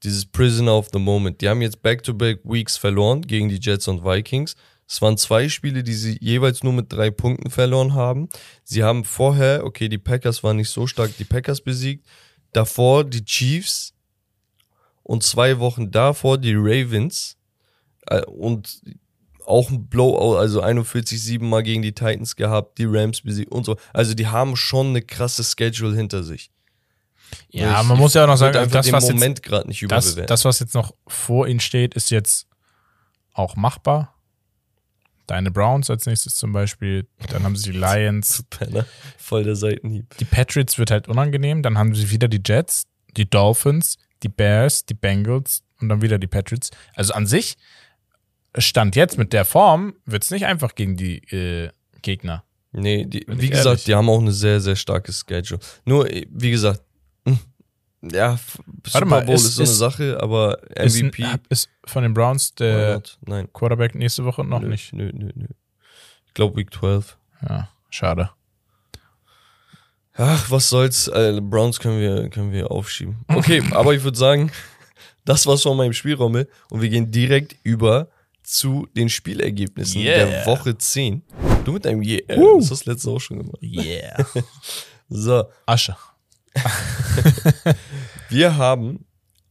dieses Prisoner of the Moment. Die haben jetzt Back-to-Back Weeks verloren gegen die Jets und Vikings. Es waren zwei Spiele, die sie jeweils nur mit drei Punkten verloren haben. Sie haben vorher, okay, die Packers waren nicht so stark, die Packers besiegt. Davor die Chiefs und zwei Wochen davor die Ravens. Äh, Und auch ein Blowout, also 41-7 mal gegen die Titans gehabt, die Rams besiegt und so. Also die haben schon eine krasse Schedule hinter sich. Ja, Ich- man muss ja auch noch sagen, einfach das was, jetzt, Moment gerade nicht das, das, was jetzt noch vor ihnen steht, ist jetzt auch machbar. Deine Browns als nächstes zum Beispiel. Dann haben sie die [laughs] Lions. Voll der Seitenhieb. Die Patriots wird halt unangenehm. Dann haben sie wieder die Jets, die Dolphins, die Bears, die Bengals und dann wieder die Patriots. Also an sich, Stand jetzt mit der Form, wird es nicht einfach gegen die äh, Gegner. Nee, die, wie gesagt, ehrlich. die haben auch eine sehr, sehr starke Schedule. Nur, äh, wie gesagt, hm, ja, Super mal, Bowl ist- ist, so eine ist- Sache, aber Ist, MVP. ein- ist von den Browns der? Nein, Quarterback nächste Woche noch nö, nicht. Nö, nö, nö. Ich glaube Week 12. Ja, schade. Ach, was soll's. Äh, Browns können wir, können wir aufschieben. Okay, [laughs] aber ich würde sagen, das war's von meinem Spielraum und wir gehen direkt über zu den Spielergebnissen Yeah. der Woche 10. Du mit deinem Yeah, Woo. das hast du letzte auch schon gemacht. Yeah. [laughs] So, Asche. [laughs] wir haben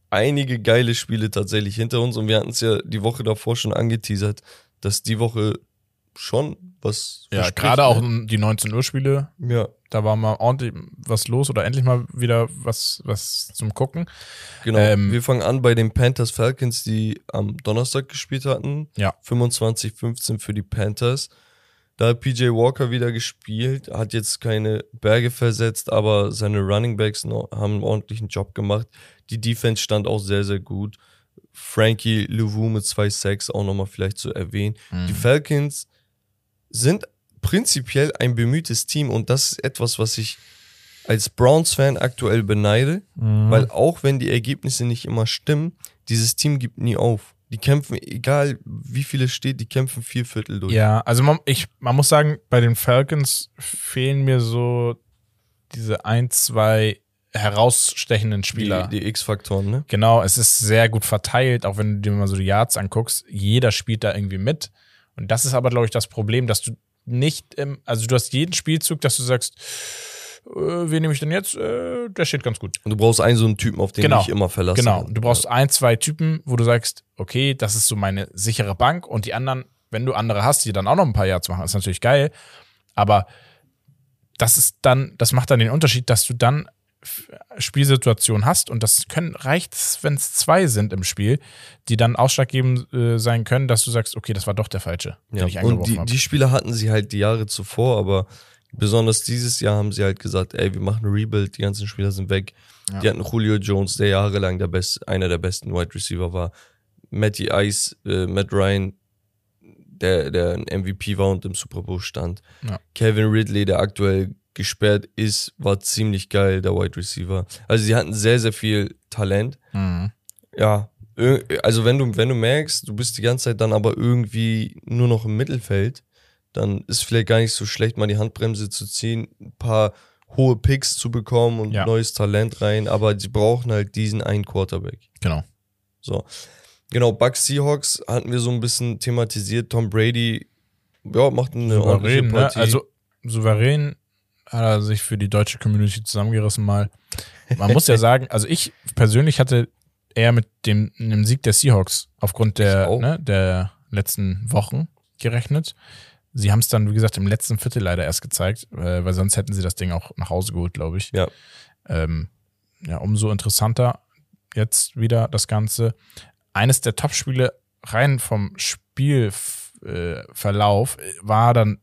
einige geile Spiele tatsächlich hinter uns und wir hatten es ja die Woche davor schon angeteasert, dass die Woche schon was Ja, gerade auch ne? die 19 Uhr Spiele, Ja, da war mal ordentlich was los oder endlich mal wieder was, was zum Gucken. genau. Ähm, wir fangen an bei den Panthers Falcons, die am Donnerstag gespielt hatten. Ja. 25-15 für die Panthers. Da hat PJ Walker wieder gespielt, hat jetzt keine Berge versetzt, aber seine Running Backs noch, haben einen ordentlichen Job gemacht. Die Defense stand auch sehr, sehr gut. Frankie Louvu mit zwei Sacks auch nochmal vielleicht zu erwähnen. Die Falcons sind prinzipiell ein bemühtes Team und das ist etwas, was ich als Browns-Fan aktuell beneide, Mhm. weil auch wenn die Ergebnisse nicht immer stimmen, dieses Team gibt nie auf. Die kämpfen, egal wie viel es steht, die kämpfen vier Viertel durch. Ja, also man, ich, man muss sagen, bei den Falcons fehlen mir so diese ein, zwei herausstechenden Spieler. Die, die X-Faktoren, ne? Genau, es ist sehr gut verteilt, auch wenn du dir mal so die Yards anguckst. Jeder spielt da irgendwie mit. Und das ist aber, glaube ich, das Problem, dass du nicht, im, also du hast jeden Spielzug, dass du sagst, äh, wen nehme ich denn jetzt? Äh, der steht ganz gut. Und du brauchst einen so einen Typen, auf den Genau. du dich immer verlassen Genau. Du brauchst ein, zwei Typen, wo du sagst, okay, das ist so meine sichere Bank und die anderen, wenn du andere hast, die dann auch noch ein paar Yards machen, ist natürlich geil. Aber das ist dann, das macht dann den Unterschied, dass du dann Spielsituationen hast und das können reicht, wenn es zwei sind im Spiel, die dann ausschlaggebend äh, sein können, dass du sagst, okay, das war doch der falsche, den ich und die, die Spieler hatten sie halt die Jahre zuvor, aber besonders dieses Jahr haben sie halt gesagt, ey, wir machen Rebuild, die ganzen Spieler sind weg. Ja. Die hatten Julio Jones, der jahrelang der best, einer der besten Wide Receiver war. Matty Ice, äh, Matt Ryan, der, der ein MVP war und im Super Bowl stand. Ja. Kevin Ridley, der aktuell gesperrt ist, war ziemlich geil, der Wide Receiver. Also sie hatten sehr, sehr viel Talent. Mhm. Ja, also wenn du, wenn du merkst, du bist die ganze Zeit dann aber irgendwie nur noch im Mittelfeld, dann ist vielleicht gar nicht so schlecht, mal die Handbremse zu ziehen, ein paar hohe Picks zu bekommen und Ja. neues Talent rein, aber sie brauchen halt diesen einen Quarterback. Genau. So. Genau, Bucks Seahawks hatten wir so ein bisschen thematisiert. Tom Brady, ja, macht eine ordentliche Souverän, ne? Partie. Also souverän hat er sich für die deutsche Community zusammengerissen mal. Man muss ja [laughs] sagen, also ich persönlich hatte eher mit dem, dem Sieg der Seahawks aufgrund der, ne, der letzten Wochen gerechnet. Sie haben es dann, wie gesagt, im letzten Viertel leider erst gezeigt, äh, weil sonst hätten sie das Ding auch nach Hause geholt, glaube ich. Ja. Ähm, ja, umso interessanter jetzt wieder das Ganze. Eines der Top-Spiele rein vom Spielverlauf Verlauf, äh, war dann,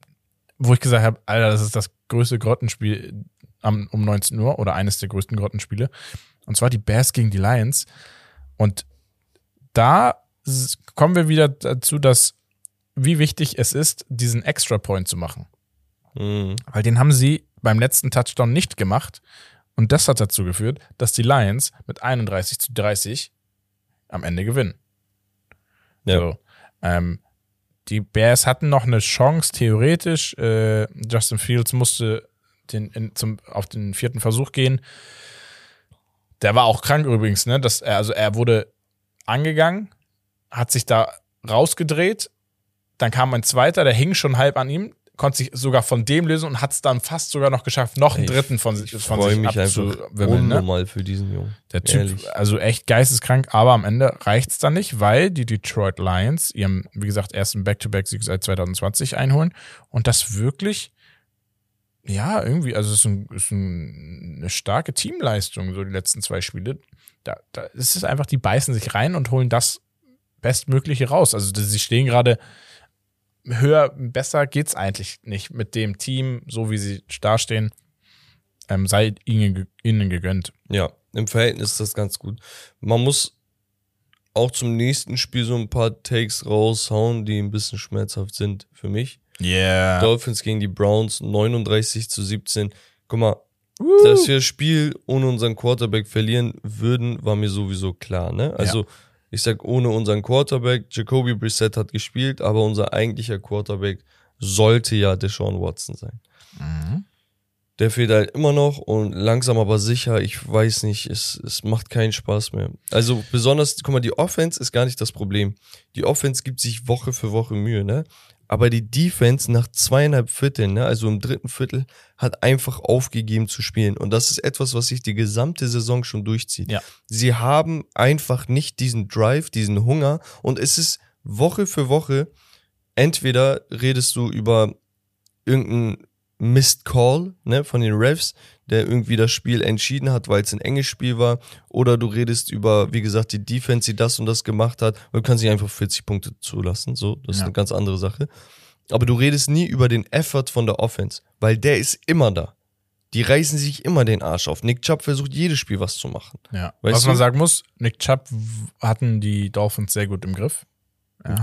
wo ich gesagt habe, Alter, das ist das größte Grottenspiel am, um 19 Uhr oder eines der größten Grottenspiele. Und zwar die Bears gegen die Lions. Und da kommen wir wieder dazu, dass wie wichtig es ist, diesen Extra Point zu machen. Mhm. Weil den haben sie beim letzten Touchdown nicht gemacht. Und das hat dazu geführt, dass die Lions mit 31 zu 30 am Ende gewinnen. Ja. So, ähm, die Bears hatten noch eine Chance, theoretisch. Äh, Justin Fields musste den, in, zum, auf den vierten Versuch gehen. Der war auch krank übrigens, ne? Das, also er wurde angegangen, hat sich da rausgedreht, dann kam ein zweiter, der hing schon halb an ihm, konnte sich sogar von dem lösen und hat es dann fast sogar noch geschafft, noch einen Ich- dritten von, Ich von freue sich mich einfach. Ne? unnormal für diesen Jungen. Der Typ, Ehrlich. also echt geisteskrank, aber am Ende reicht's dann nicht, weil die Detroit Lions ihrem, wie gesagt, ersten Back-to-Back-Sieg seit 2020 einholen und das wirklich ja, irgendwie, also es ist, ein, ist ein, eine starke Teamleistung, so die letzten zwei Spiele. Da, da ist es einfach, die beißen sich rein und holen das Bestmögliche raus. Also sie stehen gerade höher, besser geht's eigentlich nicht mit dem Team, so wie sie dastehen. Ähm, sei ihnen, ihnen gegönnt. Ja, im Verhältnis ist das ganz gut. Man muss auch zum nächsten Spiel so ein paar Takes raushauen, die ein bisschen schmerzhaft sind für mich. Yeah. Dolphins gegen die Browns 39 zu 17. Guck mal, Woo. dass wir das Spiel ohne unseren Quarterback verlieren würden, war mir sowieso klar. Ne? Also ja. Ich sag ohne unseren Quarterback, Jacoby Brissett hat gespielt, aber unser eigentlicher Quarterback sollte ja Deshaun Watson sein. Mhm. Der fehlt halt immer noch und langsam aber sicher, ich weiß nicht, es, es macht keinen Spaß mehr. Also besonders, guck mal, die Offense ist gar nicht das Problem. Die Offense gibt sich Woche für Woche Mühe, ne? Aber die Defense nach zweieinhalb Vierteln, ne, also im dritten Viertel, hat einfach aufgegeben zu spielen. Und das ist etwas, was sich die gesamte Saison schon durchzieht. Ja. Sie haben einfach nicht diesen Drive, diesen Hunger. Und es ist Woche für Woche, entweder redest du über irgendeinen Missed Call ne, von den Refs, der irgendwie das Spiel entschieden hat, weil es ein enges Spiel war. Oder du redest über, wie gesagt, die Defense, die das und das gemacht hat. Du kannst nicht einfach 40 Punkte zulassen. So, das ja. ist eine ganz andere Sache. Aber du redest nie über den Effort von der Offense, weil der ist immer da. Die reißen sich immer den Arsch auf. Nick Chubb versucht jedes Spiel was zu machen. Ja. Weißt was du? man sagen muss, Nick Chubb hatten die Dolphins sehr gut im Griff.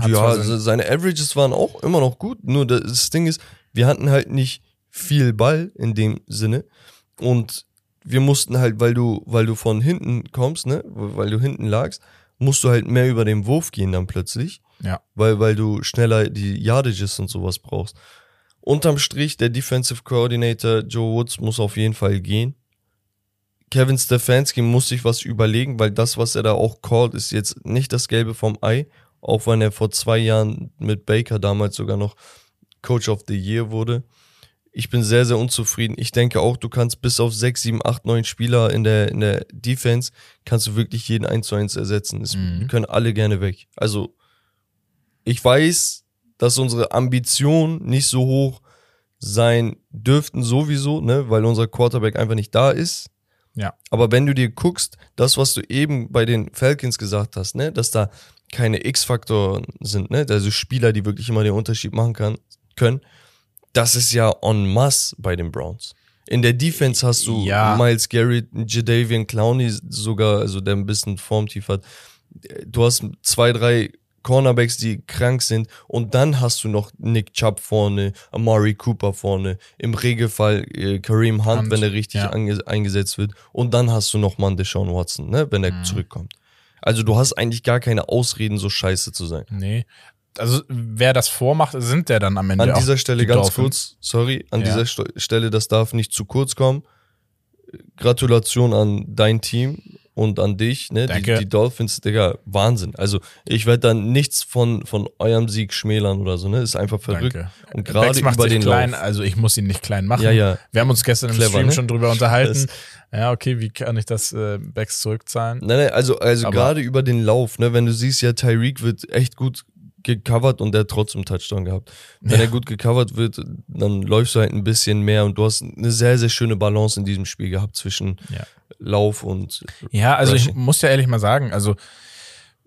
ja, seine Averages waren auch immer noch gut. Nur das Ding ist, wir hatten halt nicht viel Ball in dem Sinne. Und wir mussten halt, weil du, weil du von hinten kommst, ne, weil du hinten lagst, musst du halt mehr über den Wurf gehen dann plötzlich. Ja. Weil, weil du schneller die Yardages und sowas brauchst. Unterm Strich, der Defensive Coordinator Joe Woods muss auf jeden Fall gehen. Kevin Stefanski muss sich was überlegen, weil das, was er da auch callt, ist jetzt nicht das Gelbe vom Ei. Auch wenn er vor zwei Jahren mit Baker damals sogar noch Coach of the Year wurde ich bin sehr, sehr unzufrieden. Ich denke auch, du kannst bis auf 6, 7, 8, 9 Spieler in der, in der Defense, kannst du wirklich jeden 1 zu 1 ersetzen. Es mhm. können alle gerne weg. Also, ich weiß, dass unsere Ambitionen nicht so hoch sein dürften sowieso, ne, weil unser Quarterback einfach nicht da ist. Ja. Aber wenn du dir guckst, das, was du eben bei den Falcons gesagt hast, ne, dass da keine X-Faktoren sind, ne, also Spieler, die wirklich immer den Unterschied machen kann, können, das ist ja en masse bei den Browns. In der Defense hast du ja. Miles Garrett, Jadavian Clowney sogar, also der ein bisschen Formtief hat. Du hast zwei, drei Cornerbacks, die krank sind und dann hast du noch Nick Chubb vorne, Amari Cooper vorne, im Regelfall äh, Kareem Hunt, Hunt, wenn er richtig ja. eingesetzt wird und dann hast du noch mal Deshaun Watson, ne, wenn er mhm. zurückkommt. Also du hast eigentlich gar keine Ausreden, so scheiße zu sein. Nee, also wer das vormacht, sind der dann am Ende. An dieser Stelle ganz Dolphins. kurz, sorry, an ja. dieser St Stelle, das darf nicht zu kurz kommen. Gratulation an dein Team und an dich, ne? Die, die, Dolphins, Digga, Wahnsinn. Also ich werde dann nichts von, von eurem Sieg schmälern oder so, ne? Ist einfach verrückt. Danke. Und gerade über den klein, Lauf. also ich muss ihn nicht klein machen. Ja, ja. Wir haben uns gestern Clever, im Stream ne? schon drüber unterhalten. [laughs] ja, okay, wie kann ich das äh, Becks zurückzahlen? Nein, nein, also, also gerade über den Lauf, ne? Wenn du siehst, ja, Tyreek wird echt gut gecovert und der hat trotzdem Touchdown gehabt. Wenn ja. er gut gecovert wird, dann läufst du halt ein bisschen mehr und du hast eine sehr, sehr schöne Balance in diesem Spiel gehabt zwischen ja. Lauf und. Ja, also Rushing. ich muss ja ehrlich mal sagen, also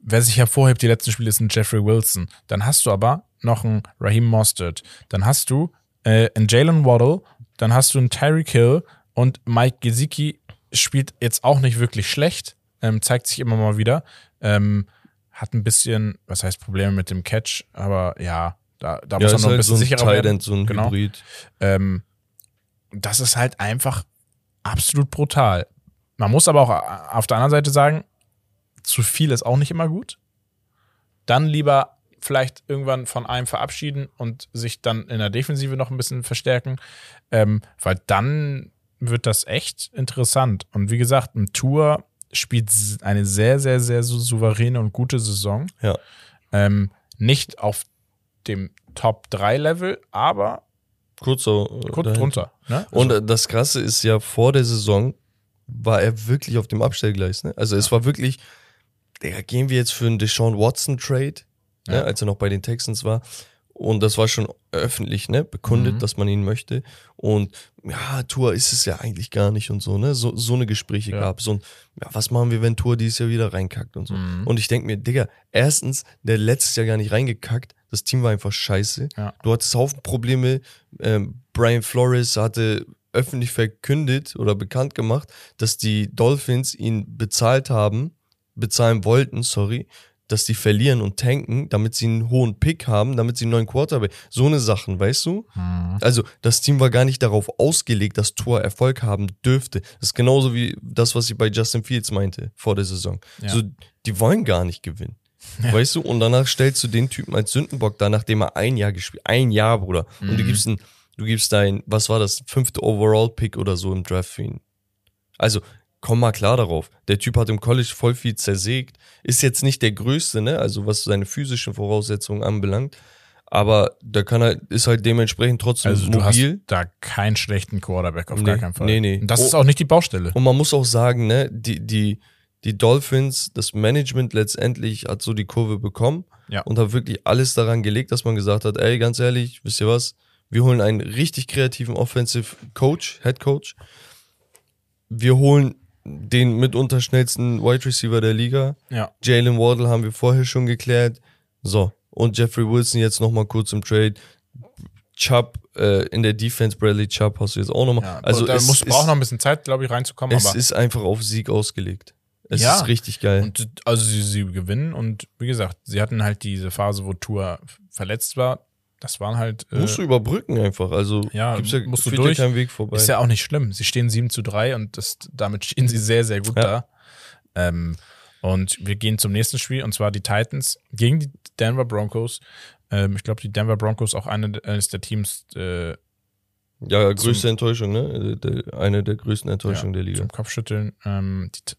wer sich hervorhebt, die letzten Spiele ist ein Jeffrey Wilson. Dann hast du aber noch einen Raheem Mostert. Dann hast du äh, einen Jalen Waddle. Dann hast du einen Tyreek Hill und Mike Gesicki spielt jetzt auch nicht wirklich schlecht. Ähm, zeigt sich immer mal wieder. Ähm, hat ein bisschen, was heißt Probleme mit dem Catch, aber ja, da, da ja, muss er noch halt ein bisschen so ein sicherer werden. So ein genau. Hybrid. Ähm, das ist halt einfach absolut brutal. Man muss aber auch auf der anderen Seite sagen, zu viel ist auch nicht immer gut. Dann lieber vielleicht irgendwann von einem verabschieden und sich dann in der Defensive noch ein bisschen verstärken, ähm, weil dann wird das echt interessant. Und wie gesagt, ein Tour spielt eine sehr, sehr, sehr souveräne und gute Saison. Ja. Ähm, nicht auf dem Top 3 Level, aber kurz, so äh, kurz drunter. Ne? Also und äh, das Krasse ist ja, vor der Saison war er wirklich auf dem Abstellgleis. Ne? Also es war wirklich, Digga, gehen wir jetzt für einen Deshaun Watson Trade, ne? ja. ne? als er noch bei den Texans war. Und das war schon öffentlich, ne, bekundet, Mhm. dass man ihn möchte. Und ja, Tour ist es ja eigentlich gar nicht und so, ne? So, so eine Gespräche Ja. gab es. Und ja, was machen wir, wenn Tour dieses Jahr wieder reinkackt und so. Mhm. Und ich denke mir, Digga, erstens, der letztes Jahr gar nicht reingekackt. Das Team war einfach scheiße. Ja. Du hattest Haufen Probleme. Ähm, Brian Flores hatte öffentlich verkündet oder bekannt gemacht, dass die Dolphins ihn bezahlt haben, bezahlen wollten, sorry, dass die verlieren und tanken, damit sie einen hohen Pick haben, damit sie einen neuen Quarterback. So eine Sachen, weißt du? Mhm. Also, das Team war gar nicht darauf ausgelegt, dass Tor Erfolg haben dürfte. Das ist genauso wie das, was ich bei Justin Fields meinte vor der Saison. Ja. So, die wollen gar nicht gewinnen. Ja. Weißt du? Und danach stellst du den Typen als Sündenbock da, nachdem er ein Jahr gespielt Ein Jahr, Bruder. Und du Mhm. gibst ein, du gibst dein, was war das, fünfte Overall-Pick oder so im Draft für ihn. Also, komm mal klar darauf. Der Typ hat im College voll viel zersägt. Ist jetzt nicht der Größte, ne? Also, was seine physischen Voraussetzungen anbelangt. Aber der kann halt, ist halt dementsprechend trotzdem Also du mobil. hast da keinen schlechten Quarterback auf Nee, gar keinen Fall. nee, nee. Und das Oh. ist auch nicht die Baustelle. Und man muss auch sagen, ne, die, die, die Dolphins, das Management letztendlich hat so die Kurve bekommen Ja. und hat wirklich alles daran gelegt, dass man gesagt hat, ey, ganz ehrlich, wisst ihr was? Wir holen einen richtig kreativen Offensive Coach, Head Coach. Wir holen den mitunter schnellsten Wide Receiver der Liga. Ja. Jalen Waddle haben wir vorher schon geklärt. So. Und Jeffrey Wilson jetzt nochmal kurz im Trade. Chubb äh, in der Defense, Bradley Chubb hast du jetzt auch nochmal. ja. also da es muss, braucht noch ein bisschen Zeit, glaube ich, reinzukommen. es ist einfach auf Sieg ausgelegt. Es Ja. ist richtig geil. und, also sie, sie gewinnen und wie gesagt, sie hatten halt diese Phase, wo Tour verletzt war. Das waren halt. Äh, musst du überbrücken einfach. Also ja, gibt's ja, musst du durch. ja keinen Weg vorbei. Ist ja auch nicht schlimm. Sie stehen 7 zu 3 und das, damit stehen sie sehr, sehr gut Ja. da. Ähm, und wir gehen zum nächsten Spiel und zwar die Titans gegen die Denver Broncos. Ähm, ich glaube, die Denver Broncos auch eine, eines der Teams äh, ja, größte Enttäuschung, ne? Der- Eine der größten Enttäuschungen der Liga. zum Kopfschütteln. Ähm, die,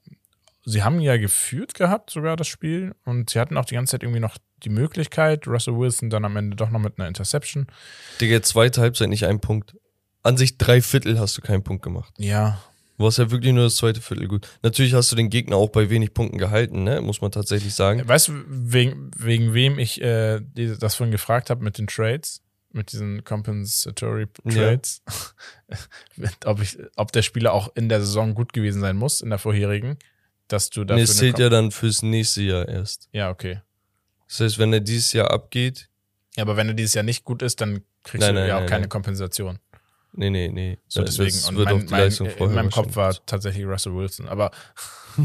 sie haben ja geführt gehabt, sogar das Spiel. Und sie hatten auch die ganze Zeit irgendwie noch die Möglichkeit. Russell Wilson dann am Ende doch noch mit einer Interception. Digga, zweite Halbzeit nicht ein Punkt. An sich drei Viertel hast du keinen Punkt gemacht. Ja, Du hast ja wirklich nur das zweite Viertel gut. Natürlich hast du den Gegner auch bei wenig Punkten gehalten, ne? Muss man tatsächlich sagen. Weißt du, wegen, wegen wem ich äh, das vorhin gefragt habe mit den Trades? Mit diesen Compensatory Trades? [laughs] ob, ich, ob der Spieler auch in der Saison gut gewesen sein muss, in der vorherigen, dass du Nee, dafür. es eine zählt ja dann fürs nächste Jahr erst. ja, okay. Das heißt, wenn er dieses Jahr abgeht, Ja, aber wenn er dieses Jahr nicht gut ist, dann kriegst Nein, du nein, ja auch nein, keine. Kompensation. nee, nee, nee. So Das- deswegen. Das Und wird mein, auf die mein, Leistung in vorher meinem Kopf war tatsächlich Russell Wilson. Aber [laughs]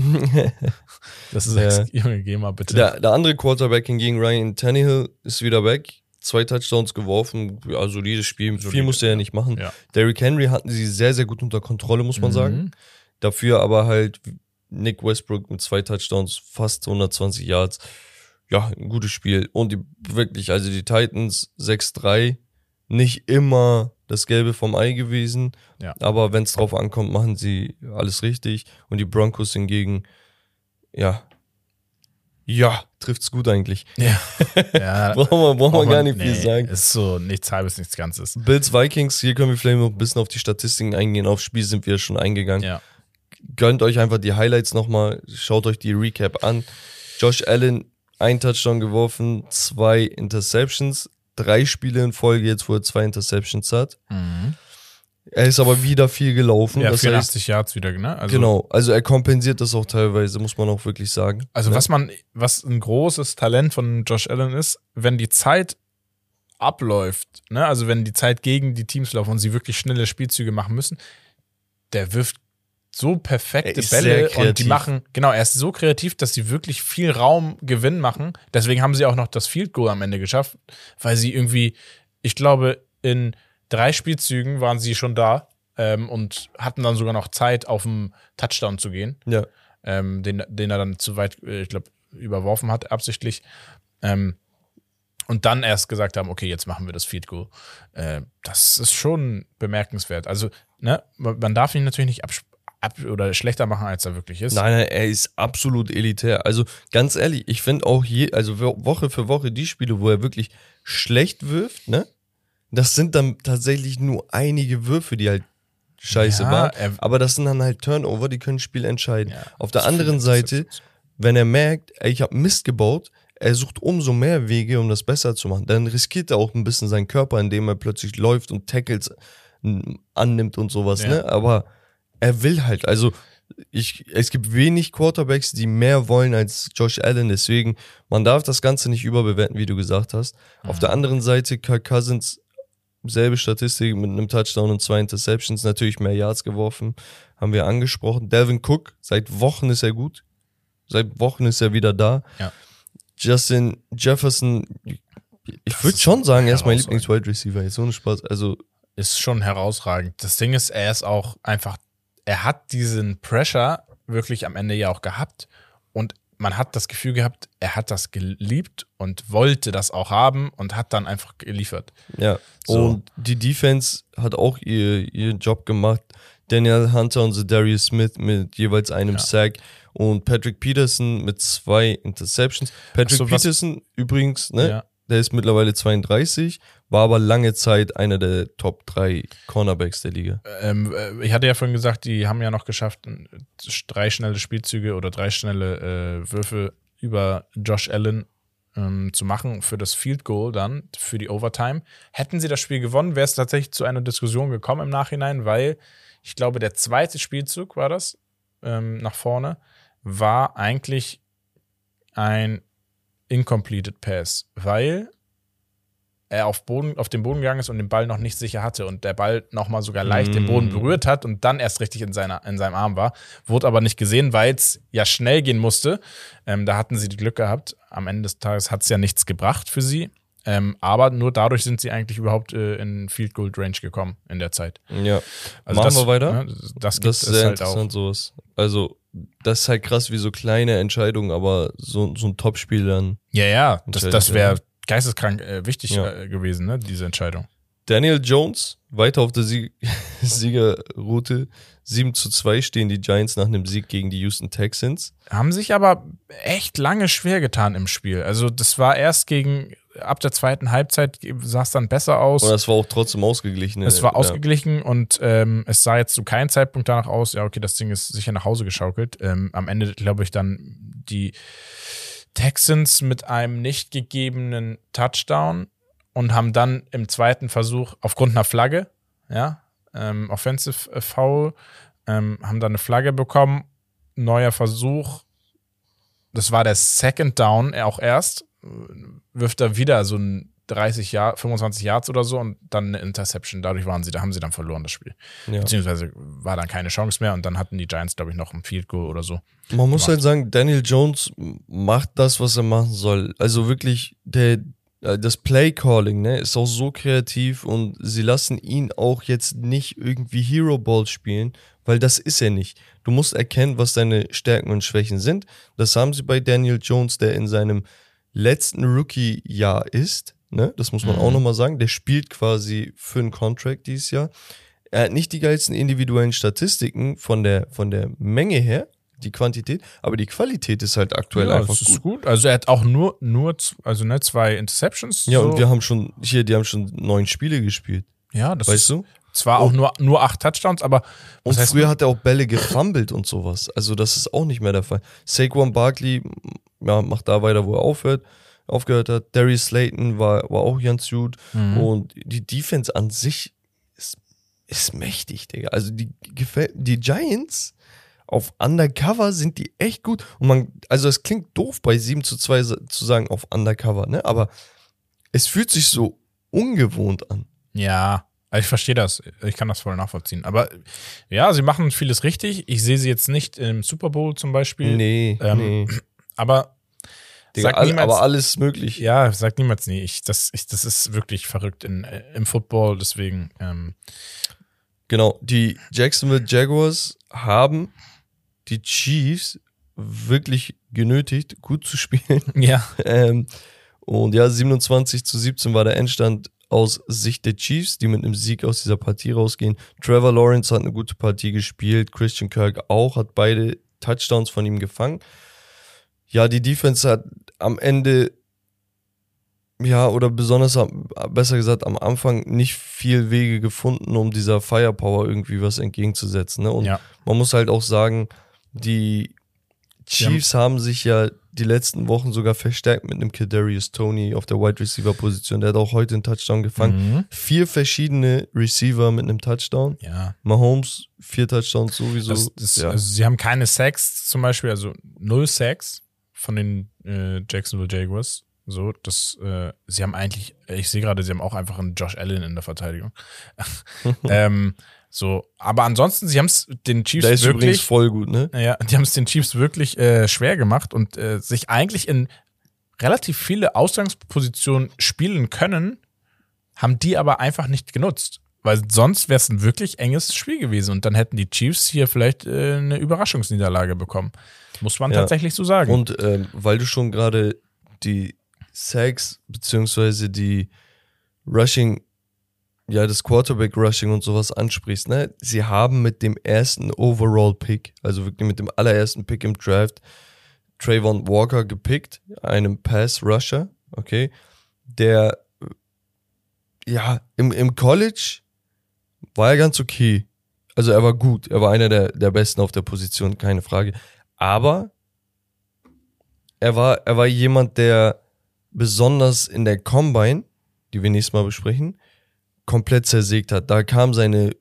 das ist Ja. [laughs] Junge, geh mal bitte. Der, der andere Quarterback hingegen, Ryan Tannehill, ist wieder weg. Zwei Touchdowns geworfen, ja, solides Spiel. Viel Solide, musste er ja ja. nicht machen. Ja. Derrick Henry hatten sie sehr, sehr gut unter Kontrolle, muss man Mhm. sagen. Dafür aber halt Nick Westbrook mit zwei Touchdowns, fast 120 Yards. Ja, ein gutes Spiel. Und die, wirklich, also die Titans 6-3, nicht immer das Gelbe vom Ei gewesen. Ja. Aber wenn es drauf ankommt, machen sie alles richtig. Und die Broncos hingegen, ja, ja, trifft's gut eigentlich. Ja. [laughs] ja Brauchen wir, brauchen wir gar nicht viel nee, sagen. Ist so nichts halbes, nichts Ganzes. Bills Vikings, hier können wir vielleicht noch ein bisschen auf die Statistiken eingehen. Aufs Spiel sind wir schon eingegangen. Ja. Gönnt euch einfach die Highlights nochmal, schaut euch die Recap an. Josh Allen, ein Touchdown geworfen, zwei Interceptions, drei Spiele in Folge jetzt, wo er zwei Interceptions hat. Mhm. Er ist aber wieder viel gelaufen. Ja, das 84 Yards wieder, ne? heißt, Also, genau, also er kompensiert das auch teilweise, muss man auch wirklich sagen. Also Ne? was man, was ein großes Talent von Josh Allen ist, wenn die Zeit abläuft, ne, also wenn die Zeit gegen die Teams laufen und sie wirklich schnelle Spielzüge machen müssen, der wirft so Er perfekte Bälle und die machen, genau, er ist so kreativ, dass sie wirklich viel Raum Gewinn machen. Deswegen haben sie auch noch das Field Goal am Ende geschafft, weil sie irgendwie, ich glaube, in drei Spielzügen waren sie schon da ähm, und hatten dann sogar noch Zeit, auf den Touchdown zu gehen Ja, ähm, den, den er dann zu weit, äh, ich glaube, überworfen hat, absichtlich. Ähm, und dann erst gesagt haben, okay, jetzt machen wir das Field Goal. Äh, das ist schon bemerkenswert. Also, ne, man darf ihn natürlich nicht ab, ab oder schlechter machen, als er wirklich ist. Nein, nein, er ist absolut elitär. Also ganz ehrlich, ich finde auch je, also wo- Woche für Woche die Spiele, wo er wirklich schlecht wirft, ne? Das sind dann tatsächlich nur einige Würfe, die halt scheiße Ja, waren. er- Aber das sind dann halt Turnover, die können Spiel entscheiden. Ja, Auf der anderen Seite, wenn er merkt, ey, ich habe Mist gebaut, er sucht umso mehr Wege, um das besser zu machen. Dann riskiert er auch ein bisschen seinen Körper, indem er plötzlich läuft und Tackles annimmt und sowas, Ja. ne? Aber er will halt, also ich, es gibt wenig Quarterbacks, die mehr wollen als Josh Allen, deswegen, man darf das Ganze nicht überbewerten, wie du gesagt hast. Auf Mhm. der anderen Seite, Kirk Cousins, selbe Statistik mit einem Touchdown und zwei Interceptions, natürlich mehr Yards geworfen, haben wir angesprochen. Delvin Cook, seit Wochen ist er gut. Seit Wochen ist er wieder da. Ja. Justin Jefferson, ich würde schon sagen, er ist mein. Lieblings-Wide Receiver. Jetzt ohne Spaß. Also, ist schon herausragend. Das Ding ist, er ist auch einfach, er hat diesen Pressure wirklich am Ende ja auch gehabt und man hat das Gefühl gehabt, er hat das geliebt und wollte das auch haben und hat dann einfach geliefert. ja. So. Und die Defense hat auch ihr, ihren Job gemacht. Daniel Hunter und Darius Smith mit jeweils einem Ja. Sack und Patrick Peterson mit zwei Interceptions. Patrick so, Peterson übrigens, ne? Ja. Der ist mittlerweile 32, war aber lange Zeit einer der Top 3 Cornerbacks der Liga. Ähm, äh, ich hatte ja vorhin gesagt, die haben ja noch geschafft, drei schnelle Spielzüge oder drei schnelle äh, Würfe über Josh Allen ähm, zu machen für das Field Goal dann, für die Overtime. Hätten sie das Spiel gewonnen, wäre es tatsächlich zu einer Diskussion gekommen im Nachhinein, weil ich glaube, der zweite Spielzug war das ähm, nach vorne, war eigentlich ein Incompleted Pass, weil er auf, Boden, auf den Boden gegangen ist und den Ball noch nicht sicher hatte und der Ball nochmal sogar leicht den Boden Mm. berührt hat und dann erst richtig in, seiner, in seinem Arm war. Wurde aber nicht gesehen, weil es ja schnell gehen musste. Ähm, da hatten sie die Glück gehabt. Am Ende des Tages hat es ja nichts gebracht für sie. Ähm, aber nur dadurch sind sie eigentlich überhaupt äh, in Field Goal Range gekommen in der Zeit. Ja. Also Machen das, wir weiter? Ne, das Das ist sehr halt auch. interessant, sowas. Also, das ist halt krass, wie so kleine Entscheidungen, aber so, so ein Topspiel dann. Ja, ja, das, das wäre ja. Geisteskrank äh, wichtig Ja. äh, gewesen, ne, diese Entscheidung. Daniel Jones, weiter auf der Sieg [laughs] Siegerroute. 7 zu 2 stehen die Giants nach einem Sieg gegen die Houston Texans. Haben sich aber echt lange schwer getan im Spiel. Also das war erst gegen, ab der zweiten Halbzeit sah es dann besser aus. Und das war auch trotzdem ausgeglichen. es war Ja. ausgeglichen und ähm, es sah jetzt zu keinem Zeitpunkt danach aus, ja, okay, das Ding ist sicher nach Hause geschaukelt. Ähm, am Ende, glaube ich, dann die Texans mit einem nicht gegebenen Touchdown und haben dann im zweiten Versuch aufgrund einer Flagge, ja, ähm, Offensive äh, Foul, ähm, haben dann eine Flagge bekommen. Neuer Versuch. Das war der Second Down, er auch erst. äh, Wirft er wieder so ein 30 Jahr, 25 Yards oder so und dann eine Interception. Dadurch waren sie, da haben sie dann verloren das Spiel. Ja. Beziehungsweise war dann keine Chance mehr und dann hatten die Giants, glaube ich, noch ein Field Goal oder so. Man muss gemacht. halt sagen, Daniel Jones macht das, was er machen soll. Also wirklich, der, äh, das Play-Calling ne, ist auch so kreativ und sie lassen ihn auch jetzt nicht irgendwie Hero Ball spielen, weil das ist er nicht. Du musst erkennen, was deine Stärken und Schwächen sind. Das haben sie bei Daniel Jones, der in seinem letzten Rookie-Jahr ist. Ne? Das muss man Mhm. auch nochmal sagen. Der spielt quasi für einen Contract dieses Jahr. Er hat nicht die geilsten individuellen Statistiken von der, von der Menge her, die Quantität, aber die Qualität ist halt aktuell ja, einfach das ist gut. gut. Also er hat auch nur, nur also ne, zwei Interceptions. Ja, so. und wir haben schon, hier, die haben schon neun Spiele gespielt, ja, das weißt ist du? zwar auch nur, nur acht Touchdowns, aber Und früher hat er auch Bälle gefummelt und sowas. Also das ist auch nicht mehr der Fall. Saquon Barkley ja, macht da weiter, wo er aufhört, aufgehört hat. Darius Slayton war, war auch ganz gut. Mhm. Und die Defense an sich ist, ist mächtig, Digga. Also die, gefällt, die Giants auf Undercover sind die echt gut. Und man, also es klingt doof bei 7 zu 2 sa- zu sagen auf Undercover, ne? Aber es fühlt sich so ungewohnt an. Ja, ich verstehe das. Ich kann das voll nachvollziehen. Aber ja, sie machen vieles richtig. Ich sehe sie jetzt nicht im Super Bowl zum Beispiel. Nee, Ähm, nee. Aber Digga, all, niemals, aber alles möglich. ja, sag niemals nie. Ich, das, ich, das ist wirklich verrückt in, äh, im Football. Deswegen, ähm, Genau, die Jacksonville Jaguars haben die Chiefs wirklich genötigt, gut zu spielen. [laughs] ja. Ähm, und ja, 27 zu 17 war der Endstand aus Sicht der Chiefs, die mit einem Sieg aus dieser Partie rausgehen. Trevor Lawrence hat eine gute Partie gespielt, Christian Kirk auch, hat beide Touchdowns von ihm gefangen. Ja, die Defense hat am Ende, ja, oder besonders besser gesagt am Anfang nicht viel Wege gefunden, um dieser Firepower irgendwie was entgegenzusetzen. Ne? Und Ja. man muss halt auch sagen, die Chiefs haben sich ja die letzten Wochen sogar verstärkt mit einem Kadarius Tony auf der Wide Receiver Position. Der hat auch heute einen Touchdown gefangen. Mhm. Vier verschiedene Receiver mit einem Touchdown. Ja. Mahomes, vier Touchdowns sowieso. Das, das, ja. also sie haben keine Sacks zum Beispiel, also null Sacks von den äh, Jacksonville Jaguars. So, das, äh, sie haben eigentlich, ich sehe gerade, sie haben auch einfach einen Josh Allen in der Verteidigung. [laughs] ähm, so, aber ansonsten, sie haben es den Chiefs der ist übrigens wirklich, voll gut, ne? ja, die haben es den Chiefs wirklich äh, schwer gemacht und äh, sich eigentlich in relativ viele Ausgangspositionen spielen können, haben die aber einfach nicht genutzt. Weil sonst wäre es ein wirklich enges Spiel gewesen und dann hätten die Chiefs hier vielleicht äh, eine Überraschungsniederlage bekommen. Muss man Ja. tatsächlich so sagen. Und ähm, weil du schon gerade die Sacks beziehungsweise die Rushing, ja, das Quarterback-Rushing und sowas ansprichst, ne? Sie haben mit dem ersten Overall-Pick, also wirklich mit dem allerersten Pick im Draft, Trayvon Walker gepickt, einem Pass-Rusher, okay, der, ja, im, im College war er ganz okay. Also er war gut, er war einer der, der Besten auf der Position, keine Frage. Aber er war, er war jemand, der besonders in der Combine, die wir nächstes Mal besprechen, komplett zersägt hat. Da kamen seine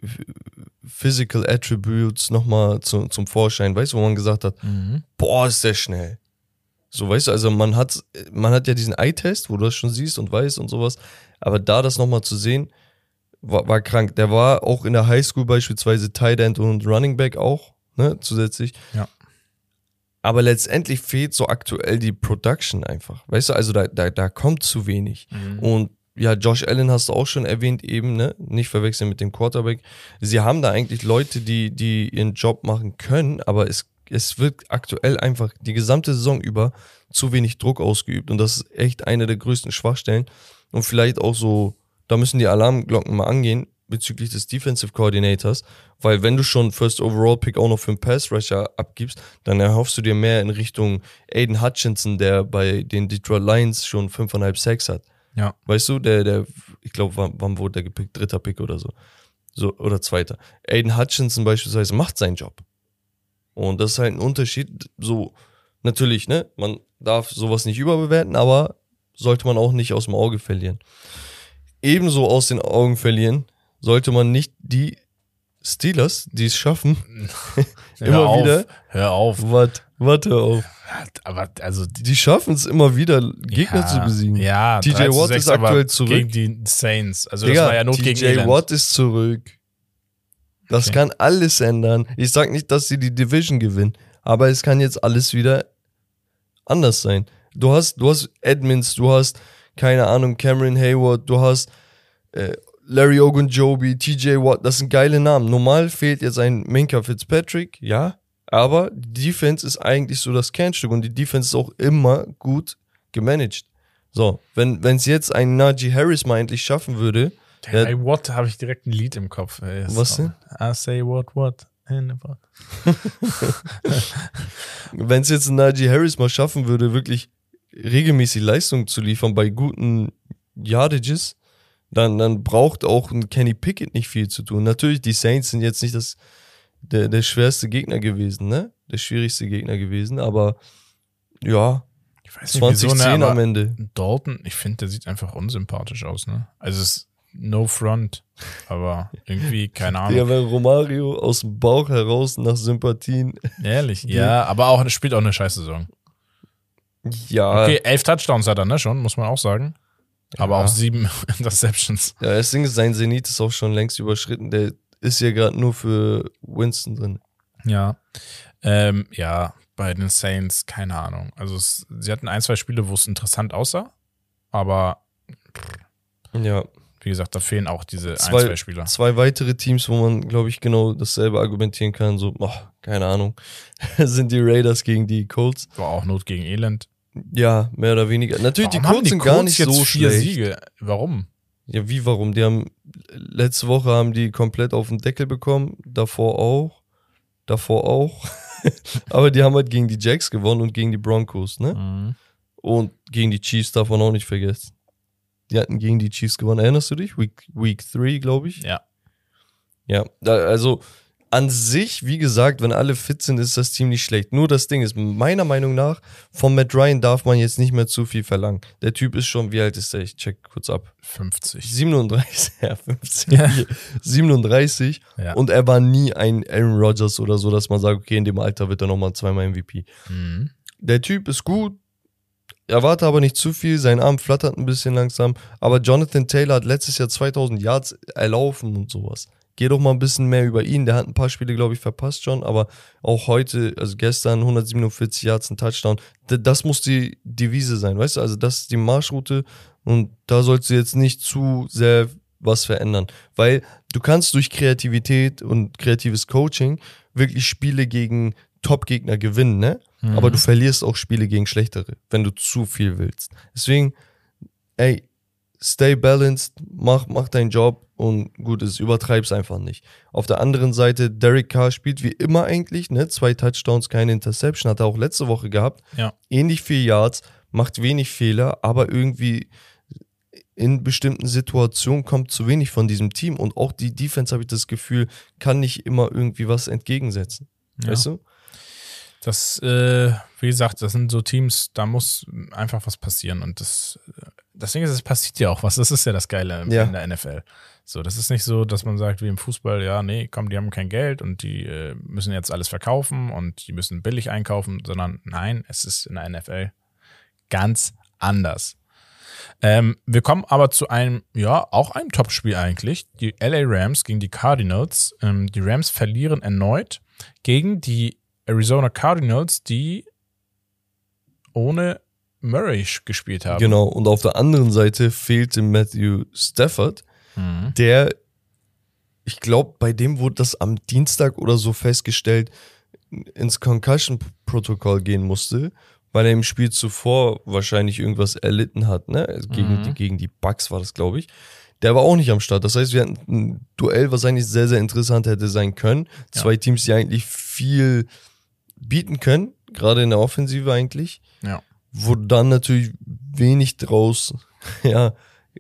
Physical Attributes nochmal zu, zum Vorschein, weißt du, wo man gesagt hat, Mhm. boah, ist der schnell. So, weißt du, also man hat, man hat ja diesen Eye-Test, wo du das schon siehst und weißt und sowas, aber da das nochmal zu sehen, war, war krank. Der war auch in der Highschool beispielsweise Tight End und Running Back auch, ne, zusätzlich. Ja. Aber letztendlich fehlt so aktuell die Production einfach. Weißt du, also da, da, da kommt zu wenig. Mhm. Und ja, Josh Allen hast du auch schon erwähnt eben, ne? Nicht verwechseln mit dem Quarterback. Sie haben da eigentlich Leute, die, die ihren Job machen können, aber es, es wird aktuell einfach die gesamte Saison über zu wenig Druck ausgeübt. Und das ist echt eine der größten Schwachstellen. Und vielleicht auch so, da müssen die Alarmglocken mal angehen bezüglich des Defensive Coordinators, weil wenn du schon First Overall Pick auch noch für einen Pass Rusher abgibst, dann erhoffst du dir mehr in Richtung Aiden Hutchinson, der bei den Detroit Lions schon 5,5 Sacks hat. Ja. Weißt du, der, der, ich glaube, wann, wann wurde der gepickt? Dritter Pick oder so. So, oder zweiter. Aiden Hutchinson beispielsweise macht seinen Job. Und das ist halt ein Unterschied. So, natürlich, ne? Man darf sowas nicht überbewerten, aber sollte man auch nicht aus dem Auge verlieren. Ebenso aus den Augen verlieren sollte man nicht die Steelers, die es schaffen, [laughs] immer auf, wieder. Hör auf. Warte, warte auf. Aber also die Die schaffen es immer wieder, Gegner ja, zu besiegen. Ja, TJ 3 zu Watt 6, ist aktuell zurück. Gegen die Saints. Also Digga, das war ja Not gegen TJ. Watt ist zurück. Das Okay. kann alles ändern. Ich sag nicht, dass sie die Division gewinnen, aber es kann jetzt alles wieder anders sein. Du hast, du hast Edmonds, du hast, keine Ahnung, Cameron Hayward, du hast äh, Larry Ogunjobi, TJ Watt, das sind geile Namen. Normal fehlt jetzt ein Minka Fitzpatrick, ja, aber die Defense ist eigentlich so das Kernstück und die Defense ist auch immer gut gemanagt. So, wenn es jetzt ein Najee Harris mal endlich schaffen würde, Der Bei What habe ich direkt ein Lied im Kopf. ey. Was denn? I say what, what. [laughs] wenn es jetzt ein Najee Harris mal schaffen würde, wirklich regelmäßig Leistung zu liefern bei guten Yardages, dann, dann braucht auch ein Kenny Pickett nicht viel zu tun. Natürlich, die Saints sind jetzt nicht das, der, der schwerste Gegner gewesen, ne? Der schwierigste Gegner gewesen, aber ja, Ich weiß nicht, wieso, 2010 ne, am Ende. Dalton, ich finde, der sieht einfach unsympathisch aus, ne? Also es ist no front, aber irgendwie, keine Ahnung. Ja, wenn Romario aus dem Bauch heraus nach Sympathien, Ehrlich, [laughs] ja, aber auch, spielt auch eine scheiß Saison. Ja, Okay, elf Touchdowns hat er, ne, schon, muss man auch sagen. Aber Ja. auch sieben [laughs] Interceptions. ja, das Ding ist, sein Zenit ist auch schon längst überschritten. Der ist ja gerade nur für Winston drin. Ja. Ähm, ja, bei den Saints, keine Ahnung. Also es, sie hatten ein, zwei Spiele, wo es interessant aussah, aber Ja, wie gesagt, da fehlen auch diese Zwei- ein, zwei Spieler. zwei weitere Teams, wo man, glaube ich, genau dasselbe argumentieren kann. So, oh, keine Ahnung, [laughs] sind die Raiders gegen die Colts. War auch Not gegen Elend. Ja, mehr oder weniger. Natürlich, Warum die Colts sind gar nicht jetzt so vier schlecht. Siege. Warum? Ja, wie, warum? Die haben, letzte Woche haben die komplett auf den Deckel bekommen, davor auch, davor auch. [laughs] Aber die haben halt gegen die Jacks gewonnen und gegen die Broncos, ne? Mhm. Und gegen die Chiefs darf man auch nicht vergessen. Die hatten gegen die Chiefs gewonnen. Erinnerst du dich? Week, Week 3, glaube ich. Ja. Ja, also an sich, wie gesagt, wenn alle fit sind, ist das Team nicht schlecht. Nur das Ding ist, meiner Meinung nach, von Matt Ryan darf man jetzt nicht mehr zu viel verlangen. Der Typ ist schon, wie alt ist der? Ich check kurz ab. 50. 37, [laughs] ja, 50. Ja. 37. Ja. Und er war nie ein Aaron Rodgers oder so, dass man sagt, okay, in dem Alter wird er nochmal zweimal MVP. Mhm. Der Typ ist gut. Erwarte aber nicht zu viel. Sein Arm flattert ein bisschen langsam. Aber Jonathan Taylor hat letztes Jahr 2000 Yards erlaufen und sowas. Geh doch mal ein bisschen mehr über ihn. Der hat ein paar Spiele, glaube ich, verpasst schon. Aber auch heute, also gestern 147 Yards, ein Touchdown. Das muss die Devise sein, weißt du? Also das ist die Marschroute. Und da sollst du jetzt nicht zu sehr was verändern. Weil du kannst durch Kreativität und kreatives Coaching wirklich Spiele gegen Top-Gegner gewinnen, ne? Aber du verlierst auch Spiele gegen schlechtere, wenn du zu viel willst. Deswegen, ey, stay balanced, mach, mach deinen Job und gut ist, übertreib's einfach nicht. Auf der anderen Seite, Derek Carr spielt wie immer eigentlich, ne? Zwei Touchdowns, keine Interception, hat er auch letzte Woche gehabt. Ja. Ähnlich viel Yards, macht wenig Fehler, aber irgendwie in bestimmten Situationen kommt zu wenig von diesem Team und auch die Defense, habe ich das Gefühl, kann nicht immer irgendwie was entgegensetzen. Ja. Weißt du? Das, äh, wie gesagt, das sind so Teams, da muss einfach was passieren. Und das, das Ding ist, es passiert ja auch was. Das ist ja das Geile Ja. in der NFL. So, das ist nicht so, dass man sagt, wie im Fußball, ja, nee, komm, die haben kein Geld und die äh, müssen jetzt alles verkaufen und die müssen billig einkaufen, sondern nein, es ist in der NFL ganz anders. Ähm, wir kommen aber zu einem, ja, auch einem Topspiel eigentlich. Die LA Rams gegen die Cardinals. Ähm, die Rams verlieren erneut gegen die Arizona Cardinals, die ohne Murray gespielt haben. Genau. Und auf der anderen Seite fehlte Matthew Stafford, Mhm. der, ich glaube, bei dem wurde das am Dienstag oder so festgestellt, ins Concussion-Protokoll gehen musste, weil er im Spiel zuvor wahrscheinlich irgendwas erlitten hat, ne? Gegen, Mhm. die, gegen die Bucks war das, glaube ich. Der war auch nicht am Start. Das heißt, wir hatten ein Duell, was eigentlich sehr, sehr interessant hätte sein können. Ja. Zwei Teams, die eigentlich viel bieten können, gerade in der Offensive eigentlich Ja. wo dann natürlich wenig draus [laughs] ja,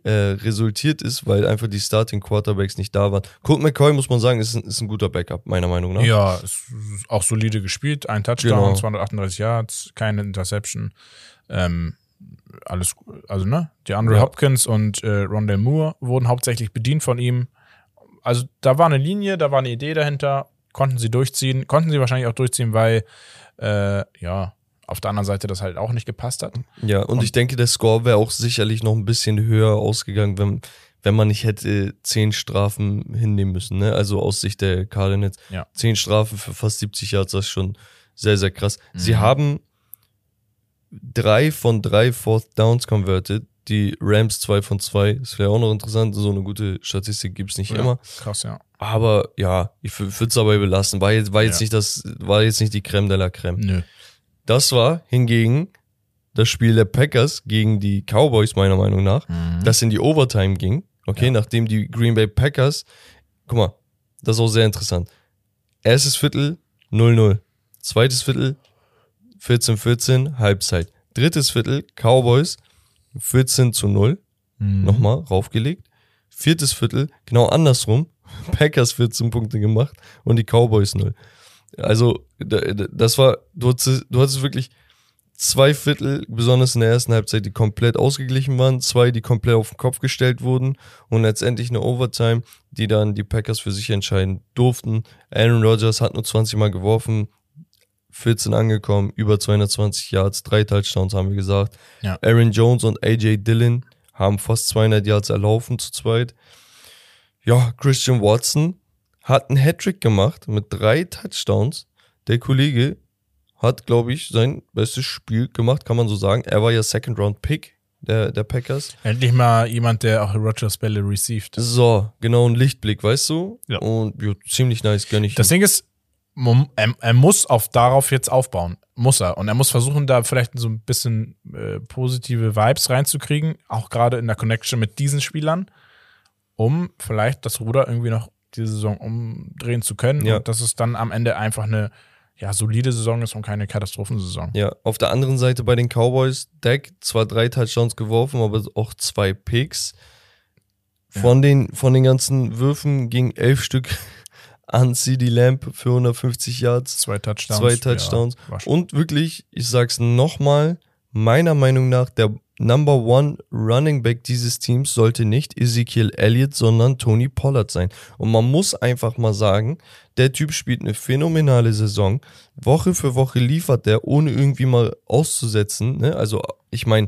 äh, resultiert ist, weil einfach die Starting Quarterbacks nicht da waren. Colt McCoy, muss man sagen, ist ein, ist ein guter Backup, meiner Meinung nach. Ja, ist auch solide gespielt. Ein Touchdown, Genau. 238 Yards, keine Interception. Ähm, alles, also ne, die Andre Ja. Hopkins und äh, Rondell Moore wurden hauptsächlich bedient von ihm. Also da war eine Linie, da war eine Idee dahinter, konnten sie durchziehen, konnten sie wahrscheinlich auch durchziehen, weil äh, ja, auf der anderen Seite das halt auch nicht gepasst hat. Ja, und, ich denke, der Score wäre auch sicherlich noch ein bisschen höher ausgegangen, wenn, wenn man nicht hätte zehn Strafen hinnehmen müssen. Ne? Also aus Sicht der Cardinals. Ja. Zehn Strafen für fast 70 Yards, das ist schon sehr, sehr krass. Sie Mhm. haben drei von drei Fourth Downs converted. Die Rams zwei von zwei. Das wäre auch noch interessant. So eine gute Statistik gibt's nicht Ja, immer. Krass, ja. Aber ja, ich würde es dabei belassen. War jetzt, war jetzt Ja. nicht das, war jetzt nicht die Creme de la Creme. Nö. Das war hingegen das Spiel der Packers gegen die Cowboys, meiner Meinung nach, Mhm. das in die Overtime ging. Okay, Ja. nachdem die Green Bay Packers, guck mal, das ist auch sehr interessant. Erstes Viertel 0-0. Zweites Viertel 14-14, Halbzeit. Drittes Viertel Cowboys 14 zu 0 Mhm. nochmal raufgelegt. Viertes Viertel, genau andersrum. [laughs] Packers 14 Punkte gemacht und die Cowboys 0. Also, da- da- das war, du hattest, du hattest wirklich zwei Viertel, besonders in der ersten Halbzeit, die komplett ausgeglichen waren, zwei, die komplett auf den Kopf gestellt wurden und letztendlich eine Overtime, die dann die Packers für sich entscheiden durften. Aaron Rodgers hat nur 20 Mal geworfen, 14 angekommen, über 220 Yards, drei Touchdowns haben wir gesagt. Ja. Aaron Jones und AJ Dillon haben fast 200 Yards erlaufen zu zweit. Ja, Christian Watson hat einen Hattrick gemacht mit drei Touchdowns. Der Kollege hat, glaube ich, sein bestes Spiel gemacht, kann man so sagen. Er war ja Second Round Pick der, der Packers. Endlich mal jemand, der auch Rogers Bälle received. So, genau ein Lichtblick, weißt du? Ja. Und ja, ziemlich nice, gönn ich. Das ihm. Ding ist, er, er muss auf darauf jetzt aufbauen. Muss er. Und er muss versuchen, da vielleicht so ein bisschen äh, positive Vibes reinzukriegen, auch gerade in der Connection mit diesen Spielern, um vielleicht das Ruder irgendwie noch diese Saison umdrehen zu können. Ja. Und dass es dann am Ende einfach eine ja, solide Saison ist und keine Katastrophensaison. Ja, auf der anderen Seite bei den Cowboys, Dak zwar drei Touchdowns geworfen, aber auch zwei Picks. Von, den, von den ganzen Würfen gingen elf Stück an CD Lamp für 150 Yards, Zwei Touchdowns. zwei Touchdowns. Ja, Und wirklich, ich sag's nochmal, meiner Meinung nach, der Number One Running Back dieses Teams sollte nicht Ezekiel Elliott, sondern Tony Pollard sein. Und man muss einfach mal sagen, der Typ spielt eine phänomenale Saison. Woche für Woche liefert der, ohne irgendwie mal auszusetzen. Ne? Also, ich meine,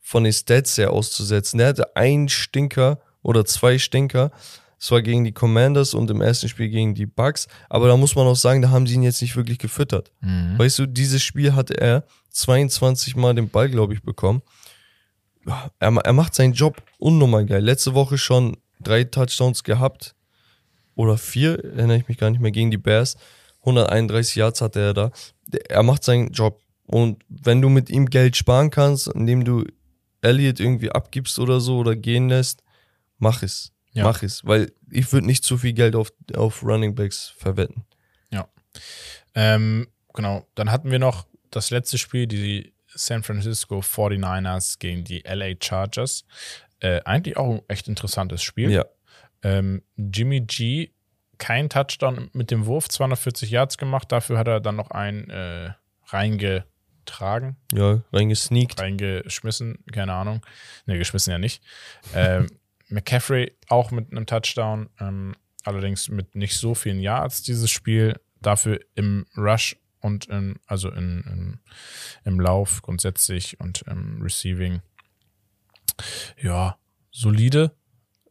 von den Stats her auszusetzen. Der hatte einen Stinker oder zwei Stinker. Es war gegen die Commanders und im ersten Spiel gegen die Bucks. Aber da muss man auch sagen, da haben sie ihn jetzt nicht wirklich gefüttert. Mhm. Weißt du, dieses Spiel hatte er 22 Mal den Ball, glaube ich, bekommen. Er, er macht seinen Job unnormal geil. Letzte Woche schon drei Touchdowns gehabt. Oder vier, erinnere ich mich gar nicht mehr, gegen die Bears. 131 Yards hatte er da. Er macht seinen Job. Und wenn du mit ihm Geld sparen kannst, indem du Elliott irgendwie abgibst oder so oder gehen lässt, mach es. Ja. Mach es. Weil ich würde nicht zu viel Geld auf, auf Running Backs verwetten. Ähm, genau, dann hatten wir noch das letzte Spiel, die San Francisco 49ers gegen die LA Chargers. Äh, eigentlich auch ein echt interessantes Spiel. Ja. Ähm, Jimmy G, kein Touchdown mit dem Wurf, 240 Yards gemacht. Dafür hat er dann noch einen äh, reingetragen, Ja, reingesneakt. reingeschmissen, keine Ahnung. Ne, geschmissen ja nicht. Ähm, [laughs] McCaffrey auch mit einem Touchdown, ähm, allerdings mit nicht so vielen Yards dieses Spiel. Dafür im Rush und im, also in, in, im Lauf grundsätzlich und im Receiving. Ja, solide,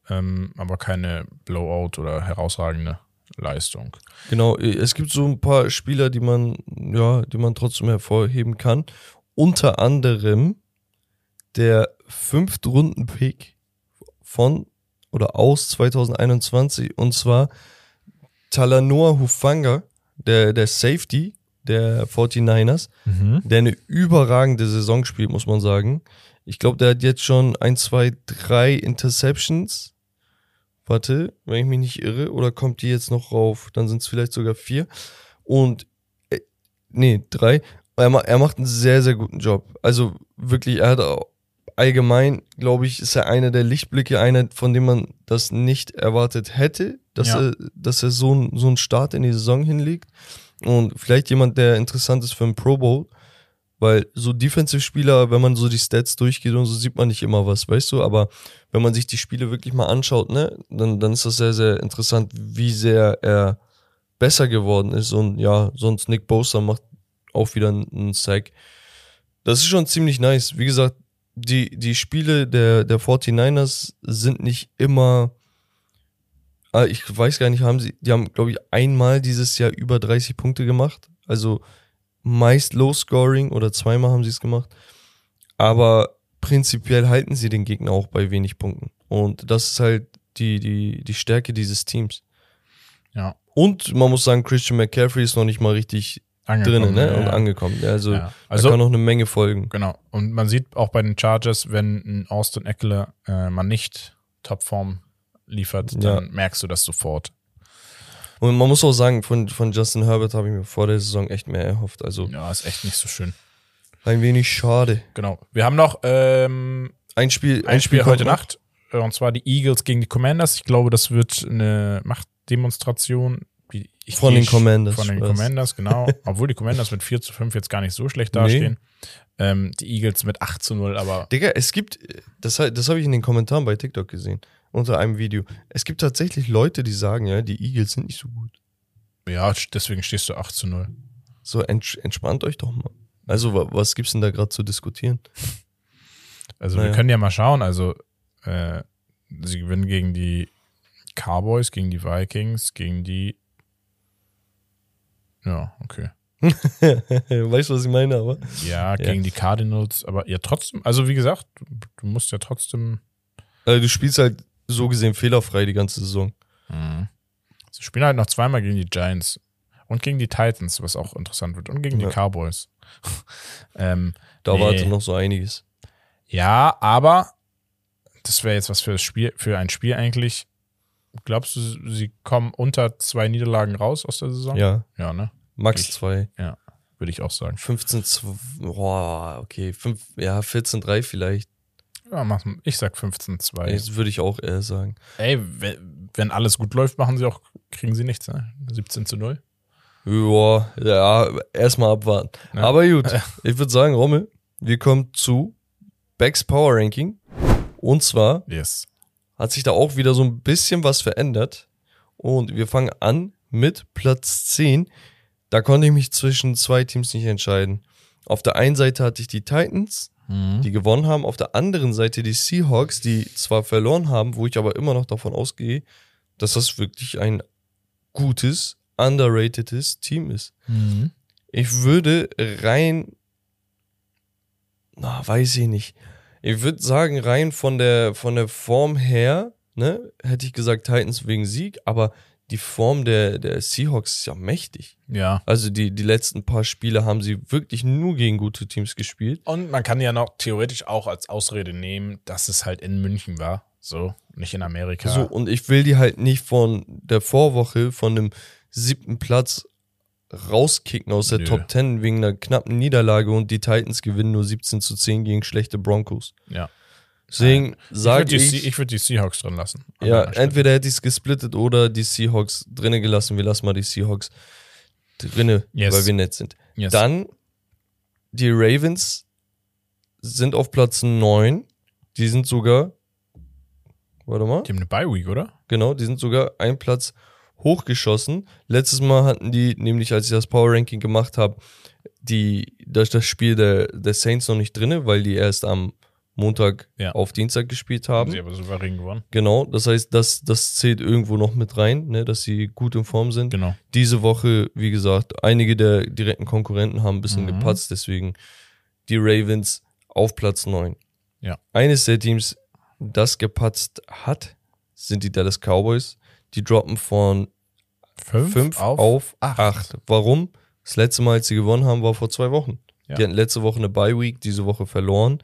ähm, aber keine Blowout oder herausragende Leistung. Genau, es gibt so ein paar Spieler, die man, ja, die man trotzdem hervorheben kann. Unter anderem der Fünft-Runden-Pick von oder aus 2021 und zwar Talanoa Hufanga, der, der Safety der 49ers, der eine überragende Saison spielt, muss man sagen. Ich glaube, der hat jetzt schon ein, zwei, drei Interceptions. Warte, wenn ich mich nicht irre, oder kommt die jetzt noch rauf? Dann sind es vielleicht sogar vier. Und, äh, nee, drei. Er, er macht einen sehr, sehr guten Job. Also wirklich, er hat auch, allgemein, glaube ich, ist er einer der Lichtblicke, einer, von dem man das nicht erwartet hätte, dass Ja. er, dass er so, ein- so einen Start in die Saison hinlegt. Und vielleicht jemand, der interessant ist für einen Pro Bowl. Weil so Defensive-Spieler, wenn man so die Stats durchgeht und so, sieht man nicht immer was, weißt du? Aber wenn man sich die Spiele wirklich mal anschaut, ne, dann, dann ist das sehr, sehr interessant, wie sehr er besser geworden ist. Und ja, sonst Nick Bosa macht auch wieder einen, einen Sack. Das ist schon ziemlich nice. Wie gesagt, die, die Spiele der, der 49ers sind nicht immer. Ah, Ich weiß gar nicht, haben sie, die haben, glaube ich, einmal dieses Jahr über 30 Punkte gemacht. Also meist Low Scoring oder zweimal haben sie es gemacht. Aber prinzipiell halten sie den Gegner auch bei wenig Punkten. Und das ist halt die, die, die Stärke dieses Teams. Ja, Und man muss sagen, Christian McCaffrey ist noch nicht mal richtig drinnen ne? ja, und angekommen. Ja, Also, Ja. da Also- kann noch eine Menge folgen. Genau. Und man sieht auch bei den Chargers, wenn ein Austin Eckler äh, mal nicht Topform liefert, dann Ja. merkst du das sofort. Und man muss auch sagen, von, von Justin Herbert habe ich mir vor der Saison echt mehr erhofft. Also Ja, ist echt nicht so schön. ein wenig schade. Genau. Wir haben noch ähm, Ein Spiel, ein Spiel kommt heute noch. Nacht. äh, Und zwar die Eagles gegen die Commanders. Ich glaube, das wird eine Machtdemonstration. Ich Von den Commanders, Von den? Commanders, genau. [laughs] Obwohl die Commanders mit 4 zu 5 jetzt gar nicht so schlecht dastehen. Ähm, die Eagles mit 8 zu 0, aber Digga, es gibt, das, das habe ich in den Kommentaren bei TikTok gesehen, unter einem Video. Es gibt tatsächlich Leute, die sagen, ja, die Eagles sind nicht so gut. ja, deswegen stehst du 8 zu 0. So, ents entspannt euch doch mal. Also, wa was gibt's denn da gerade zu diskutieren? Also Naja. wir können ja mal schauen. Also äh, sie gewinnen gegen die Cowboys, gegen die Vikings, gegen die. Ja, okay. [laughs] weißt du, was ich meine, aber? Ja, gegen die Cardinals, aber ja trotzdem, also wie gesagt, du, du musst ja trotzdem. Also, du spielst halt so gesehen fehlerfrei die ganze Saison. Mhm. Sie spielen halt noch zweimal gegen die Giants und gegen die Titans, was auch interessant wird, und gegen Ja. die Cowboys. [laughs] ähm, Da Nee. wartet noch so einiges. ja, aber das wäre jetzt was für das Spiel, für ein Spiel eigentlich. Glaubst du, sie kommen unter zwei Niederlagen raus aus der Saison? Ja, Ja, ne? Max Ich- zwei. Ja, würde ich auch sagen. 15, 2, boah, okay, 5, ja, 14, 3 vielleicht. Ja, mach, ich sag 15-2. Das würde ich auch eher sagen. Ey, wenn, wenn alles gut läuft, machen sie auch kriegen sie nichts, ne? 17 zu 0. Ja, ja erstmal abwarten. Ja. Aber gut, ich würde sagen, Rommel, wir kommen zu Becks Power Ranking. Und zwar Yes. hat sich da auch wieder so ein bisschen was verändert. Und wir fangen an mit Platz 10. Da konnte ich mich zwischen zwei Teams nicht entscheiden. Auf der einen Seite hatte ich die Titans, Mhm. die gewonnen haben. Auf der anderen Seite die Seahawks, die zwar verloren haben, wo ich aber immer noch davon ausgehe, dass das wirklich ein gutes, underratedes Team ist. Mhm. Ich würde rein, na, weiß ich nicht. Ich würde sagen, rein von der, von der Form her, ne, hätte ich gesagt Titans wegen Sieg, aber die Form der, der Seahawks ist ja mächtig. Ja. Also die, die letzten paar Spiele haben sie wirklich nur gegen gute Teams gespielt. Und man kann ja noch theoretisch auch als Ausrede nehmen, dass es halt in München war. So, nicht in Amerika. So, und ich will die halt nicht von der Vorwoche von dem siebten Platz rauskicken aus der Nö. Top 10 wegen einer knappen Niederlage und die Titans gewinnen nur 17 zu 10 gegen schlechte Broncos. ja. Deswegen Ich sage würde die, ich, ich würd die Seahawks drin lassen. Ja, entweder hätte ich es gesplittet oder die Seahawks drinnen gelassen. Wir lassen mal die Seahawks drinne, Yes. weil wir nett sind. Yes. Dann die Ravens sind auf Platz 9. Die sind sogar, warte mal, Die haben eine Bye-Week, oder? genau, die sind sogar einen Platz hochgeschossen. Letztes Mal hatten die, nämlich als ich das Power Ranking gemacht habe, die, das, das Spiel der, der Saints noch nicht drinne, weil die erst am Montag Ja. auf Dienstag gespielt Haben haben. sie aber souverän gewonnen. Genau, das heißt, das, das zählt irgendwo noch mit rein, ne, dass sie gut in Form sind. Genau. Diese Woche, wie gesagt, einige der direkten Konkurrenten haben ein bisschen Mhm. gepatzt, deswegen die Ravens auf Platz 9. Ja. Eines der Teams, das gepatzt hat, sind die Dallas Cowboys. Die droppen von Fünf, 5 auf, auf acht. 8. Warum? Das letzte Mal, als sie gewonnen haben, war vor zwei Wochen. Ja. Die hatten letzte Woche eine Bye Week, diese Woche verloren.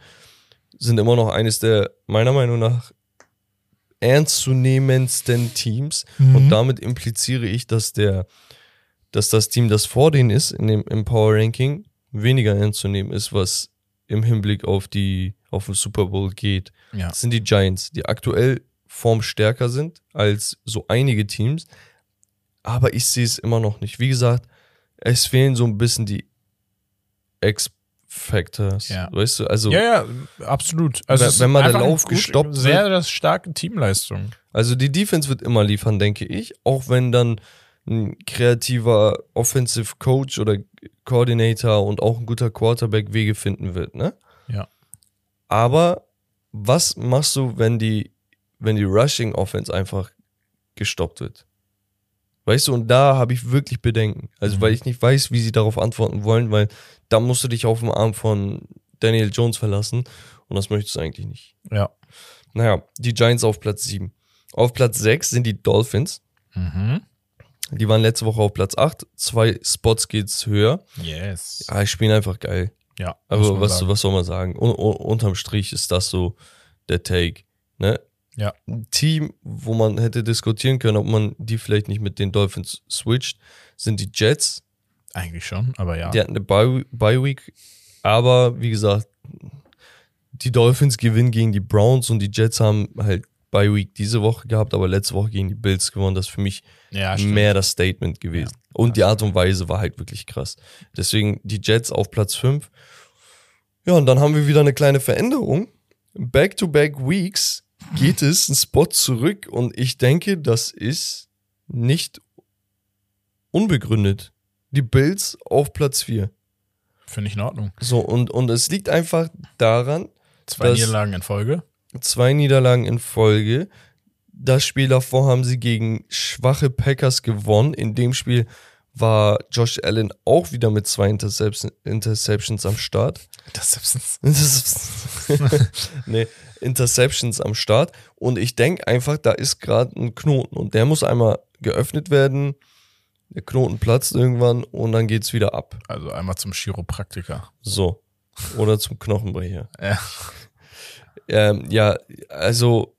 Sind immer noch eines der, meiner Meinung nach, ernstzunehmendsten Teams. Mhm. Und damit impliziere ich, dass der, dass das Team, das vor denen ist, in dem, im Power Ranking, weniger ernst zu nehmen ist, was im Hinblick auf die, auf den Super Bowl geht. Ja. Das sind die Giants, die aktuell formstärker sind als so einige Teams. Aber ich sehe es immer noch nicht. Wie gesagt, es fehlen so ein bisschen die X-Factors. Ja. Weißt du, also, Ja, ja, absolut. Also Wenn- der einfach Lauf eine gestoppt Sehr das starke Teamleistung. also die Defense wird immer liefern, denke ich. Auch wenn dann ein kreativer Offensive Coach oder Coordinator und auch ein guter Quarterback Wege finden wird, ne? Ja. Aber was machst du, wenn die, wenn die Rushing Offense einfach gestoppt wird? Weißt du, und da habe ich wirklich Bedenken. Also, Mhm. weil ich nicht weiß, wie sie darauf antworten wollen, weil da musst du dich auf den Arm von Daniel Jones verlassen und das möchtest du eigentlich nicht. Ja. Naja, die Giants auf Platz 7. Auf Platz 6 sind die Dolphins. Mhm. Die waren letzte Woche auf Platz 8. Zwei Spots geht's höher. Yes. Ja, ich spiele einfach geil. Ja. Aber was, sagen. was soll man sagen? Un un unterm Strich ist das so der Take. Ne? Ja. Ein Team, wo man hätte diskutieren können, ob man die vielleicht nicht mit den Dolphins switcht, sind die Jets. Eigentlich schon, aber ja. Die hatten eine Bye Bye Week. Aber wie gesagt, die Dolphins gewinnen gegen die Browns und die Jets haben halt Bye Week diese Woche gehabt, aber letzte Woche gegen die Bills gewonnen. Das ist für mich ja, mehr das Statement gewesen. und die Art und Weise war halt wirklich krass. Deswegen die Jets auf Platz 5. Ja, und dann haben wir wieder eine kleine Veränderung. Back-to-back Weeks geht es einen Spot zurück und ich denke, das ist nicht unbegründet. Die Bills auf Platz 4. Finde ich in Ordnung. So, und, und es liegt einfach daran, Zwei Niederlagen in Folge. zwei Niederlagen in Folge. Das Spiel davor haben sie gegen schwache Packers gewonnen. In dem Spiel war Josh Allen auch wieder mit zwei Interception, Interceptions am Start. Das [laughs] [laughs] nee, Interceptions am Start. Und ich denke einfach, da ist gerade ein Knoten und der muss einmal geöffnet werden. Der Knoten platzt irgendwann und dann geht's wieder ab. Also einmal zum Chiropraktiker. So. Oder zum Knochenbrecher. Ja. [laughs] Ähm, ja, also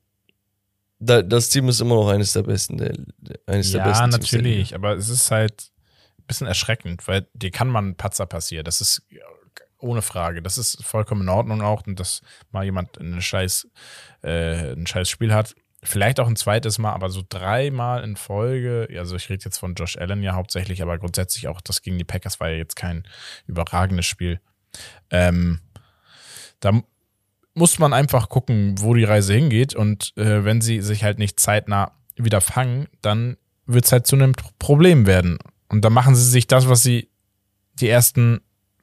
da, das Team ist immer noch eines der besten. Eines der Ja, besten Teams der Liga. natürlich, aber es ist halt bisschen erschreckend, weil dir kann man Patzer passieren. Das ist ohne Frage. Das ist vollkommen in Ordnung auch, dass mal jemand ein scheiß, äh, ein scheiß Spiel hat. vielleicht auch ein zweites Mal, aber so dreimal in Folge, also ich rede jetzt von Josh Allen ja hauptsächlich, aber grundsätzlich auch das gegen die Packers war ja jetzt kein überragendes Spiel. Ähm, da muss man einfach gucken, wo die Reise hingeht und äh, wenn sie sich halt nicht zeitnah wieder fangen, dann wird es halt zu einem Problem werden. Und dann machen sie sich das, was sie die ersten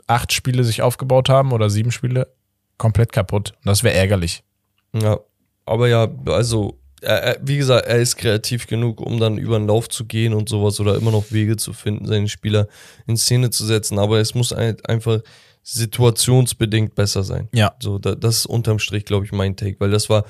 acht Spiele sich aufgebaut haben oder sieben Spiele, komplett kaputt. Und das wäre ärgerlich. Ja, aber ja, also, er, wie gesagt, er ist kreativ genug, um dann über den Lauf zu gehen und sowas oder immer noch Wege zu finden, seine Spieler in Szene zu setzen. Aber es muss halt einfach situationsbedingt besser sein. Ja. So, da, das ist unterm Strich, glaube ich, mein Take, weil das war,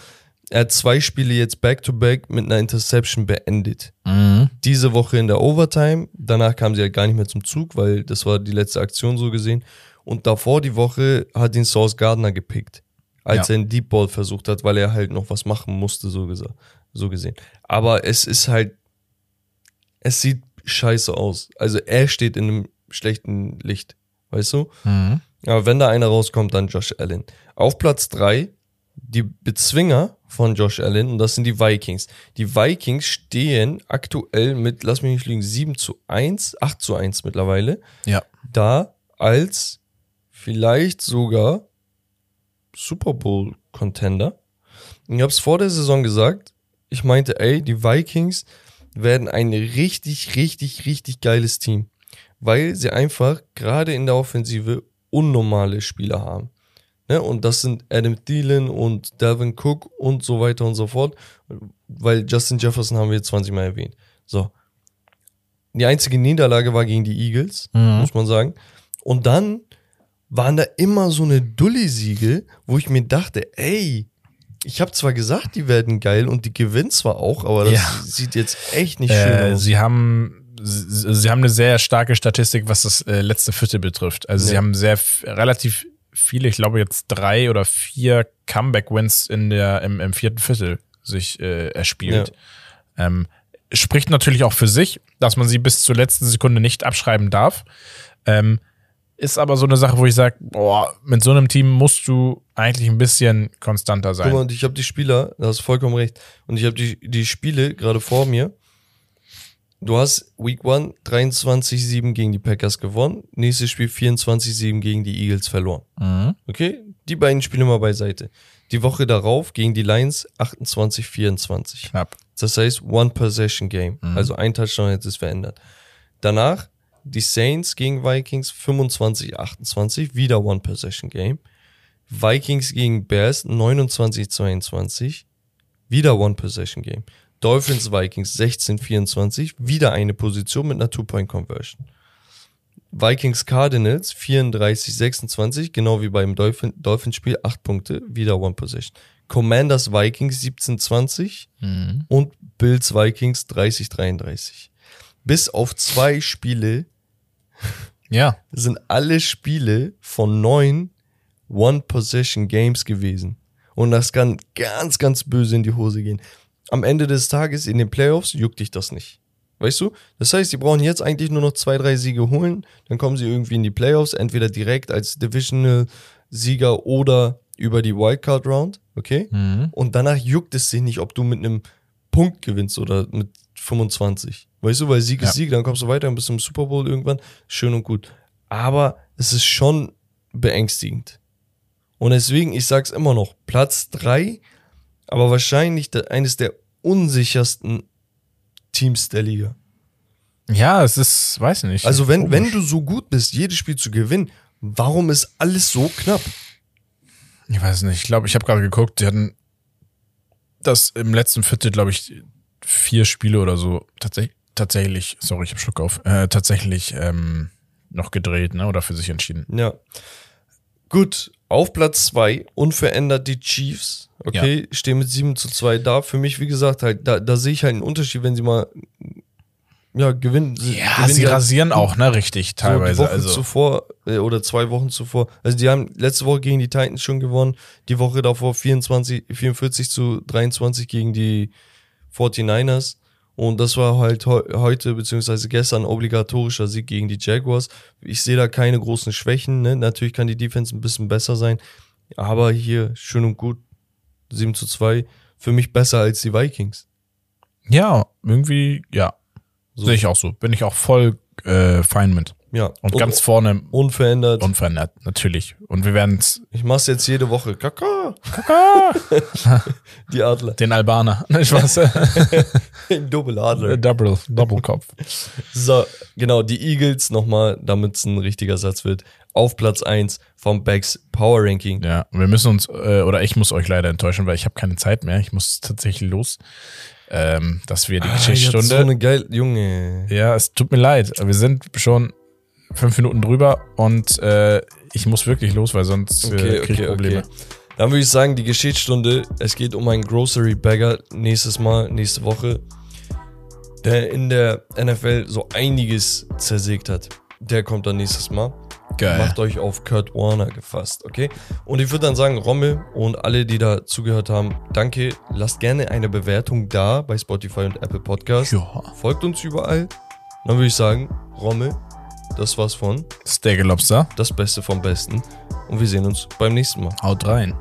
er hat zwei Spiele jetzt back-to-back -back mit einer Interception beendet. Mhm. Diese Woche in der Overtime, danach kam sie halt gar nicht mehr zum Zug, weil das war die letzte Aktion so gesehen. Und davor die Woche hat ihn Source Gardner gepickt, als Ja. er einen Deep Ball versucht hat, weil er halt noch was machen musste, so, gesagt, so gesehen. Aber es ist halt, es sieht scheiße aus. Also er steht in einem schlechten Licht, weißt du? Mhm. Aber wenn da einer rauskommt, dann Josh Allen. Auf Platz drei die Bezwinger von Josh Allen und das sind die Vikings. Die Vikings stehen aktuell mit, lass mich nicht lügen, 7 zu 1, 8 zu 1 mittlerweile, Ja. da als vielleicht sogar Super Bowl Contender. Ich habe es vor der Saison gesagt. Ich meinte, ey, die Vikings werden ein richtig, richtig, richtig geiles Team, weil sie einfach gerade in der Offensive unnormale Spieler haben. Ne? Und das sind Adam Thielen und Dalvin Cook und so weiter und so fort, weil Justin Jefferson haben wir jetzt 20 Mal erwähnt. So. Die einzige Niederlage war gegen die Eagles, Mhm. muss man sagen. Und dann waren da immer so eine Dulli-Siege, wo ich mir dachte, ey, ich habe zwar gesagt, die werden geil und die gewinnen zwar auch, aber das Ja. sieht jetzt echt nicht schön Äh, aus. sie haben sie, sie haben eine sehr starke Statistik, was das äh, letzte Viertel betrifft. Also sie Ja. haben sehr relativ viele, ich glaube jetzt drei oder vier Comeback-Wins in der im, im vierten Viertel sich äh, erspielt. Ähm, spricht natürlich auch für sich, dass man sie bis zur letzten Sekunde nicht abschreiben darf. Ähm, ist aber so eine Sache, wo ich sage, boah, mit so einem Team musst du eigentlich ein bisschen konstanter Guck sein. mal, und ich habe die Spieler, da hast du vollkommen recht, und ich habe die, die Spiele gerade vor mir. Du hast Week 1 23-7 gegen die Packers gewonnen, nächstes Spiel 24-7 gegen die Eagles verloren. Mhm. Okay? Die beiden Spiele mal beiseite. Die Woche darauf gegen die Lions 28-24. Knapp. Das heißt One-Possession-Game. Also ein Touchdown hätte es verändert. Danach die Saints gegen Vikings 25-28, wieder One-Possession-Game. Vikings gegen Bears 29-22, wieder One-Possession-Game. Dolphins Vikings 16-24, wieder eine Position mit einer Two-Point-Conversion. Vikings Cardinals 34-26, genau wie beim Dolphin, Dolphins-Spiel, 8 Punkte, wieder One Possession. Commanders Vikings 17-20 Mhm. und Bills Vikings 30-33. Bis auf zwei Spiele [laughs] Ja. sind alle Spiele von neun One-Possession-Games gewesen. Und das kann ganz, ganz böse in die Hose gehen. Am Ende des Tages in den Playoffs juckt dich das nicht. Weißt du? Das heißt, sie brauchen jetzt eigentlich nur noch zwei, drei Siege holen. Dann kommen sie irgendwie in die Playoffs, entweder direkt als Divisional-Sieger oder über die Wildcard-Round. Okay? Mhm. Und danach juckt es sich nicht, ob du mit einem Punkt gewinnst oder mit 25. Weißt du, weil Sieg ist Ja. Sieg, dann kommst du weiter und bist im Super Bowl irgendwann. Schön und gut. Aber es ist schon beängstigend. Und deswegen, ich sag's immer noch, Platz 3, aber wahrscheinlich eines der unsichersten Teams der Liga. Ja, es ist, weiß nicht. Also wenn, Komisch. wenn du so gut bist, jedes Spiel zu gewinnen, warum ist alles so knapp? Ich weiß nicht. Ich glaube, ich habe gerade geguckt, die hatten das im letzten Viertel, glaube ich, vier Spiele oder so tatsächlich, tatsächlich, sorry, ich habe Schluck auf, äh, tatsächlich ähm, noch gedreht, ne? Oder für sich entschieden. Ja. Gut, auf Platz 2, unverändert die Chiefs. Okay, stehen mit 7 zu 2 da. Für mich, wie gesagt, halt, da, da sehe ich halt einen Unterschied, wenn sie mal ja, gewinnen. Ja, gewinnen sie halt rasieren auch, ne, richtig, so die teilweise. Woche also, zuvor äh, oder zwei Wochen zuvor. Also die haben letzte Woche gegen die Titans schon gewonnen, die Woche davor 24, 44 zu 23 gegen die 49ers. Und das war halt heu- heute beziehungsweise gestern ein obligatorischer Sieg gegen die Jaguars. Ich sehe da keine großen Schwächen. Ne? Natürlich kann die Defense ein bisschen besser sein. Aber hier schön und gut. 7 zu 2. für mich besser als die Vikings. Ja, irgendwie, ja. So. Sehe ich auch so. Bin ich auch voll äh, fein mit. Ja. Und ganz vorne unverändert. unverändert, natürlich. Und wir werden es ich mach's jetzt jede Woche. Kaka. [laughs] Die Adler. den Albaner. [laughs] Ne, Spaß. [laughs] Im Doppeladler. Double, Doppelkopf. So, genau, die Eagles nochmal, damit es ein richtiger Satz wird, auf Platz 1 vom Backs Power Ranking. Ja, wir müssen uns, äh, oder ich muss euch leider enttäuschen, weil ich habe keine Zeit mehr. Ich muss tatsächlich los. Ähm, dass wir die Ah, Geschichtsstunde. so eine geile, Junge. ja, es tut mir leid. Wir sind schon fünf Minuten drüber und äh, ich muss wirklich los, weil sonst äh, Okay, krieg ich okay, Probleme. okay. Dann würde ich sagen, die Geschichtsstunde, es geht um einen Grocery Bagger nächstes Mal, nächste Woche, der in der NFL so einiges zersägt hat. Der kommt dann nächstes Mal. Geil. Macht euch auf Kurt Warner gefasst, okay? Und ich würde dann sagen, Rommel und alle, die da zugehört haben, danke. Lasst gerne eine Bewertung da bei Spotify und Apple Podcast. Ja. Folgt uns überall. Dann würde ich sagen, Rommel, das war's von Steak Lobster. das Beste vom Besten. Und wir sehen uns beim nächsten Mal. Haut rein.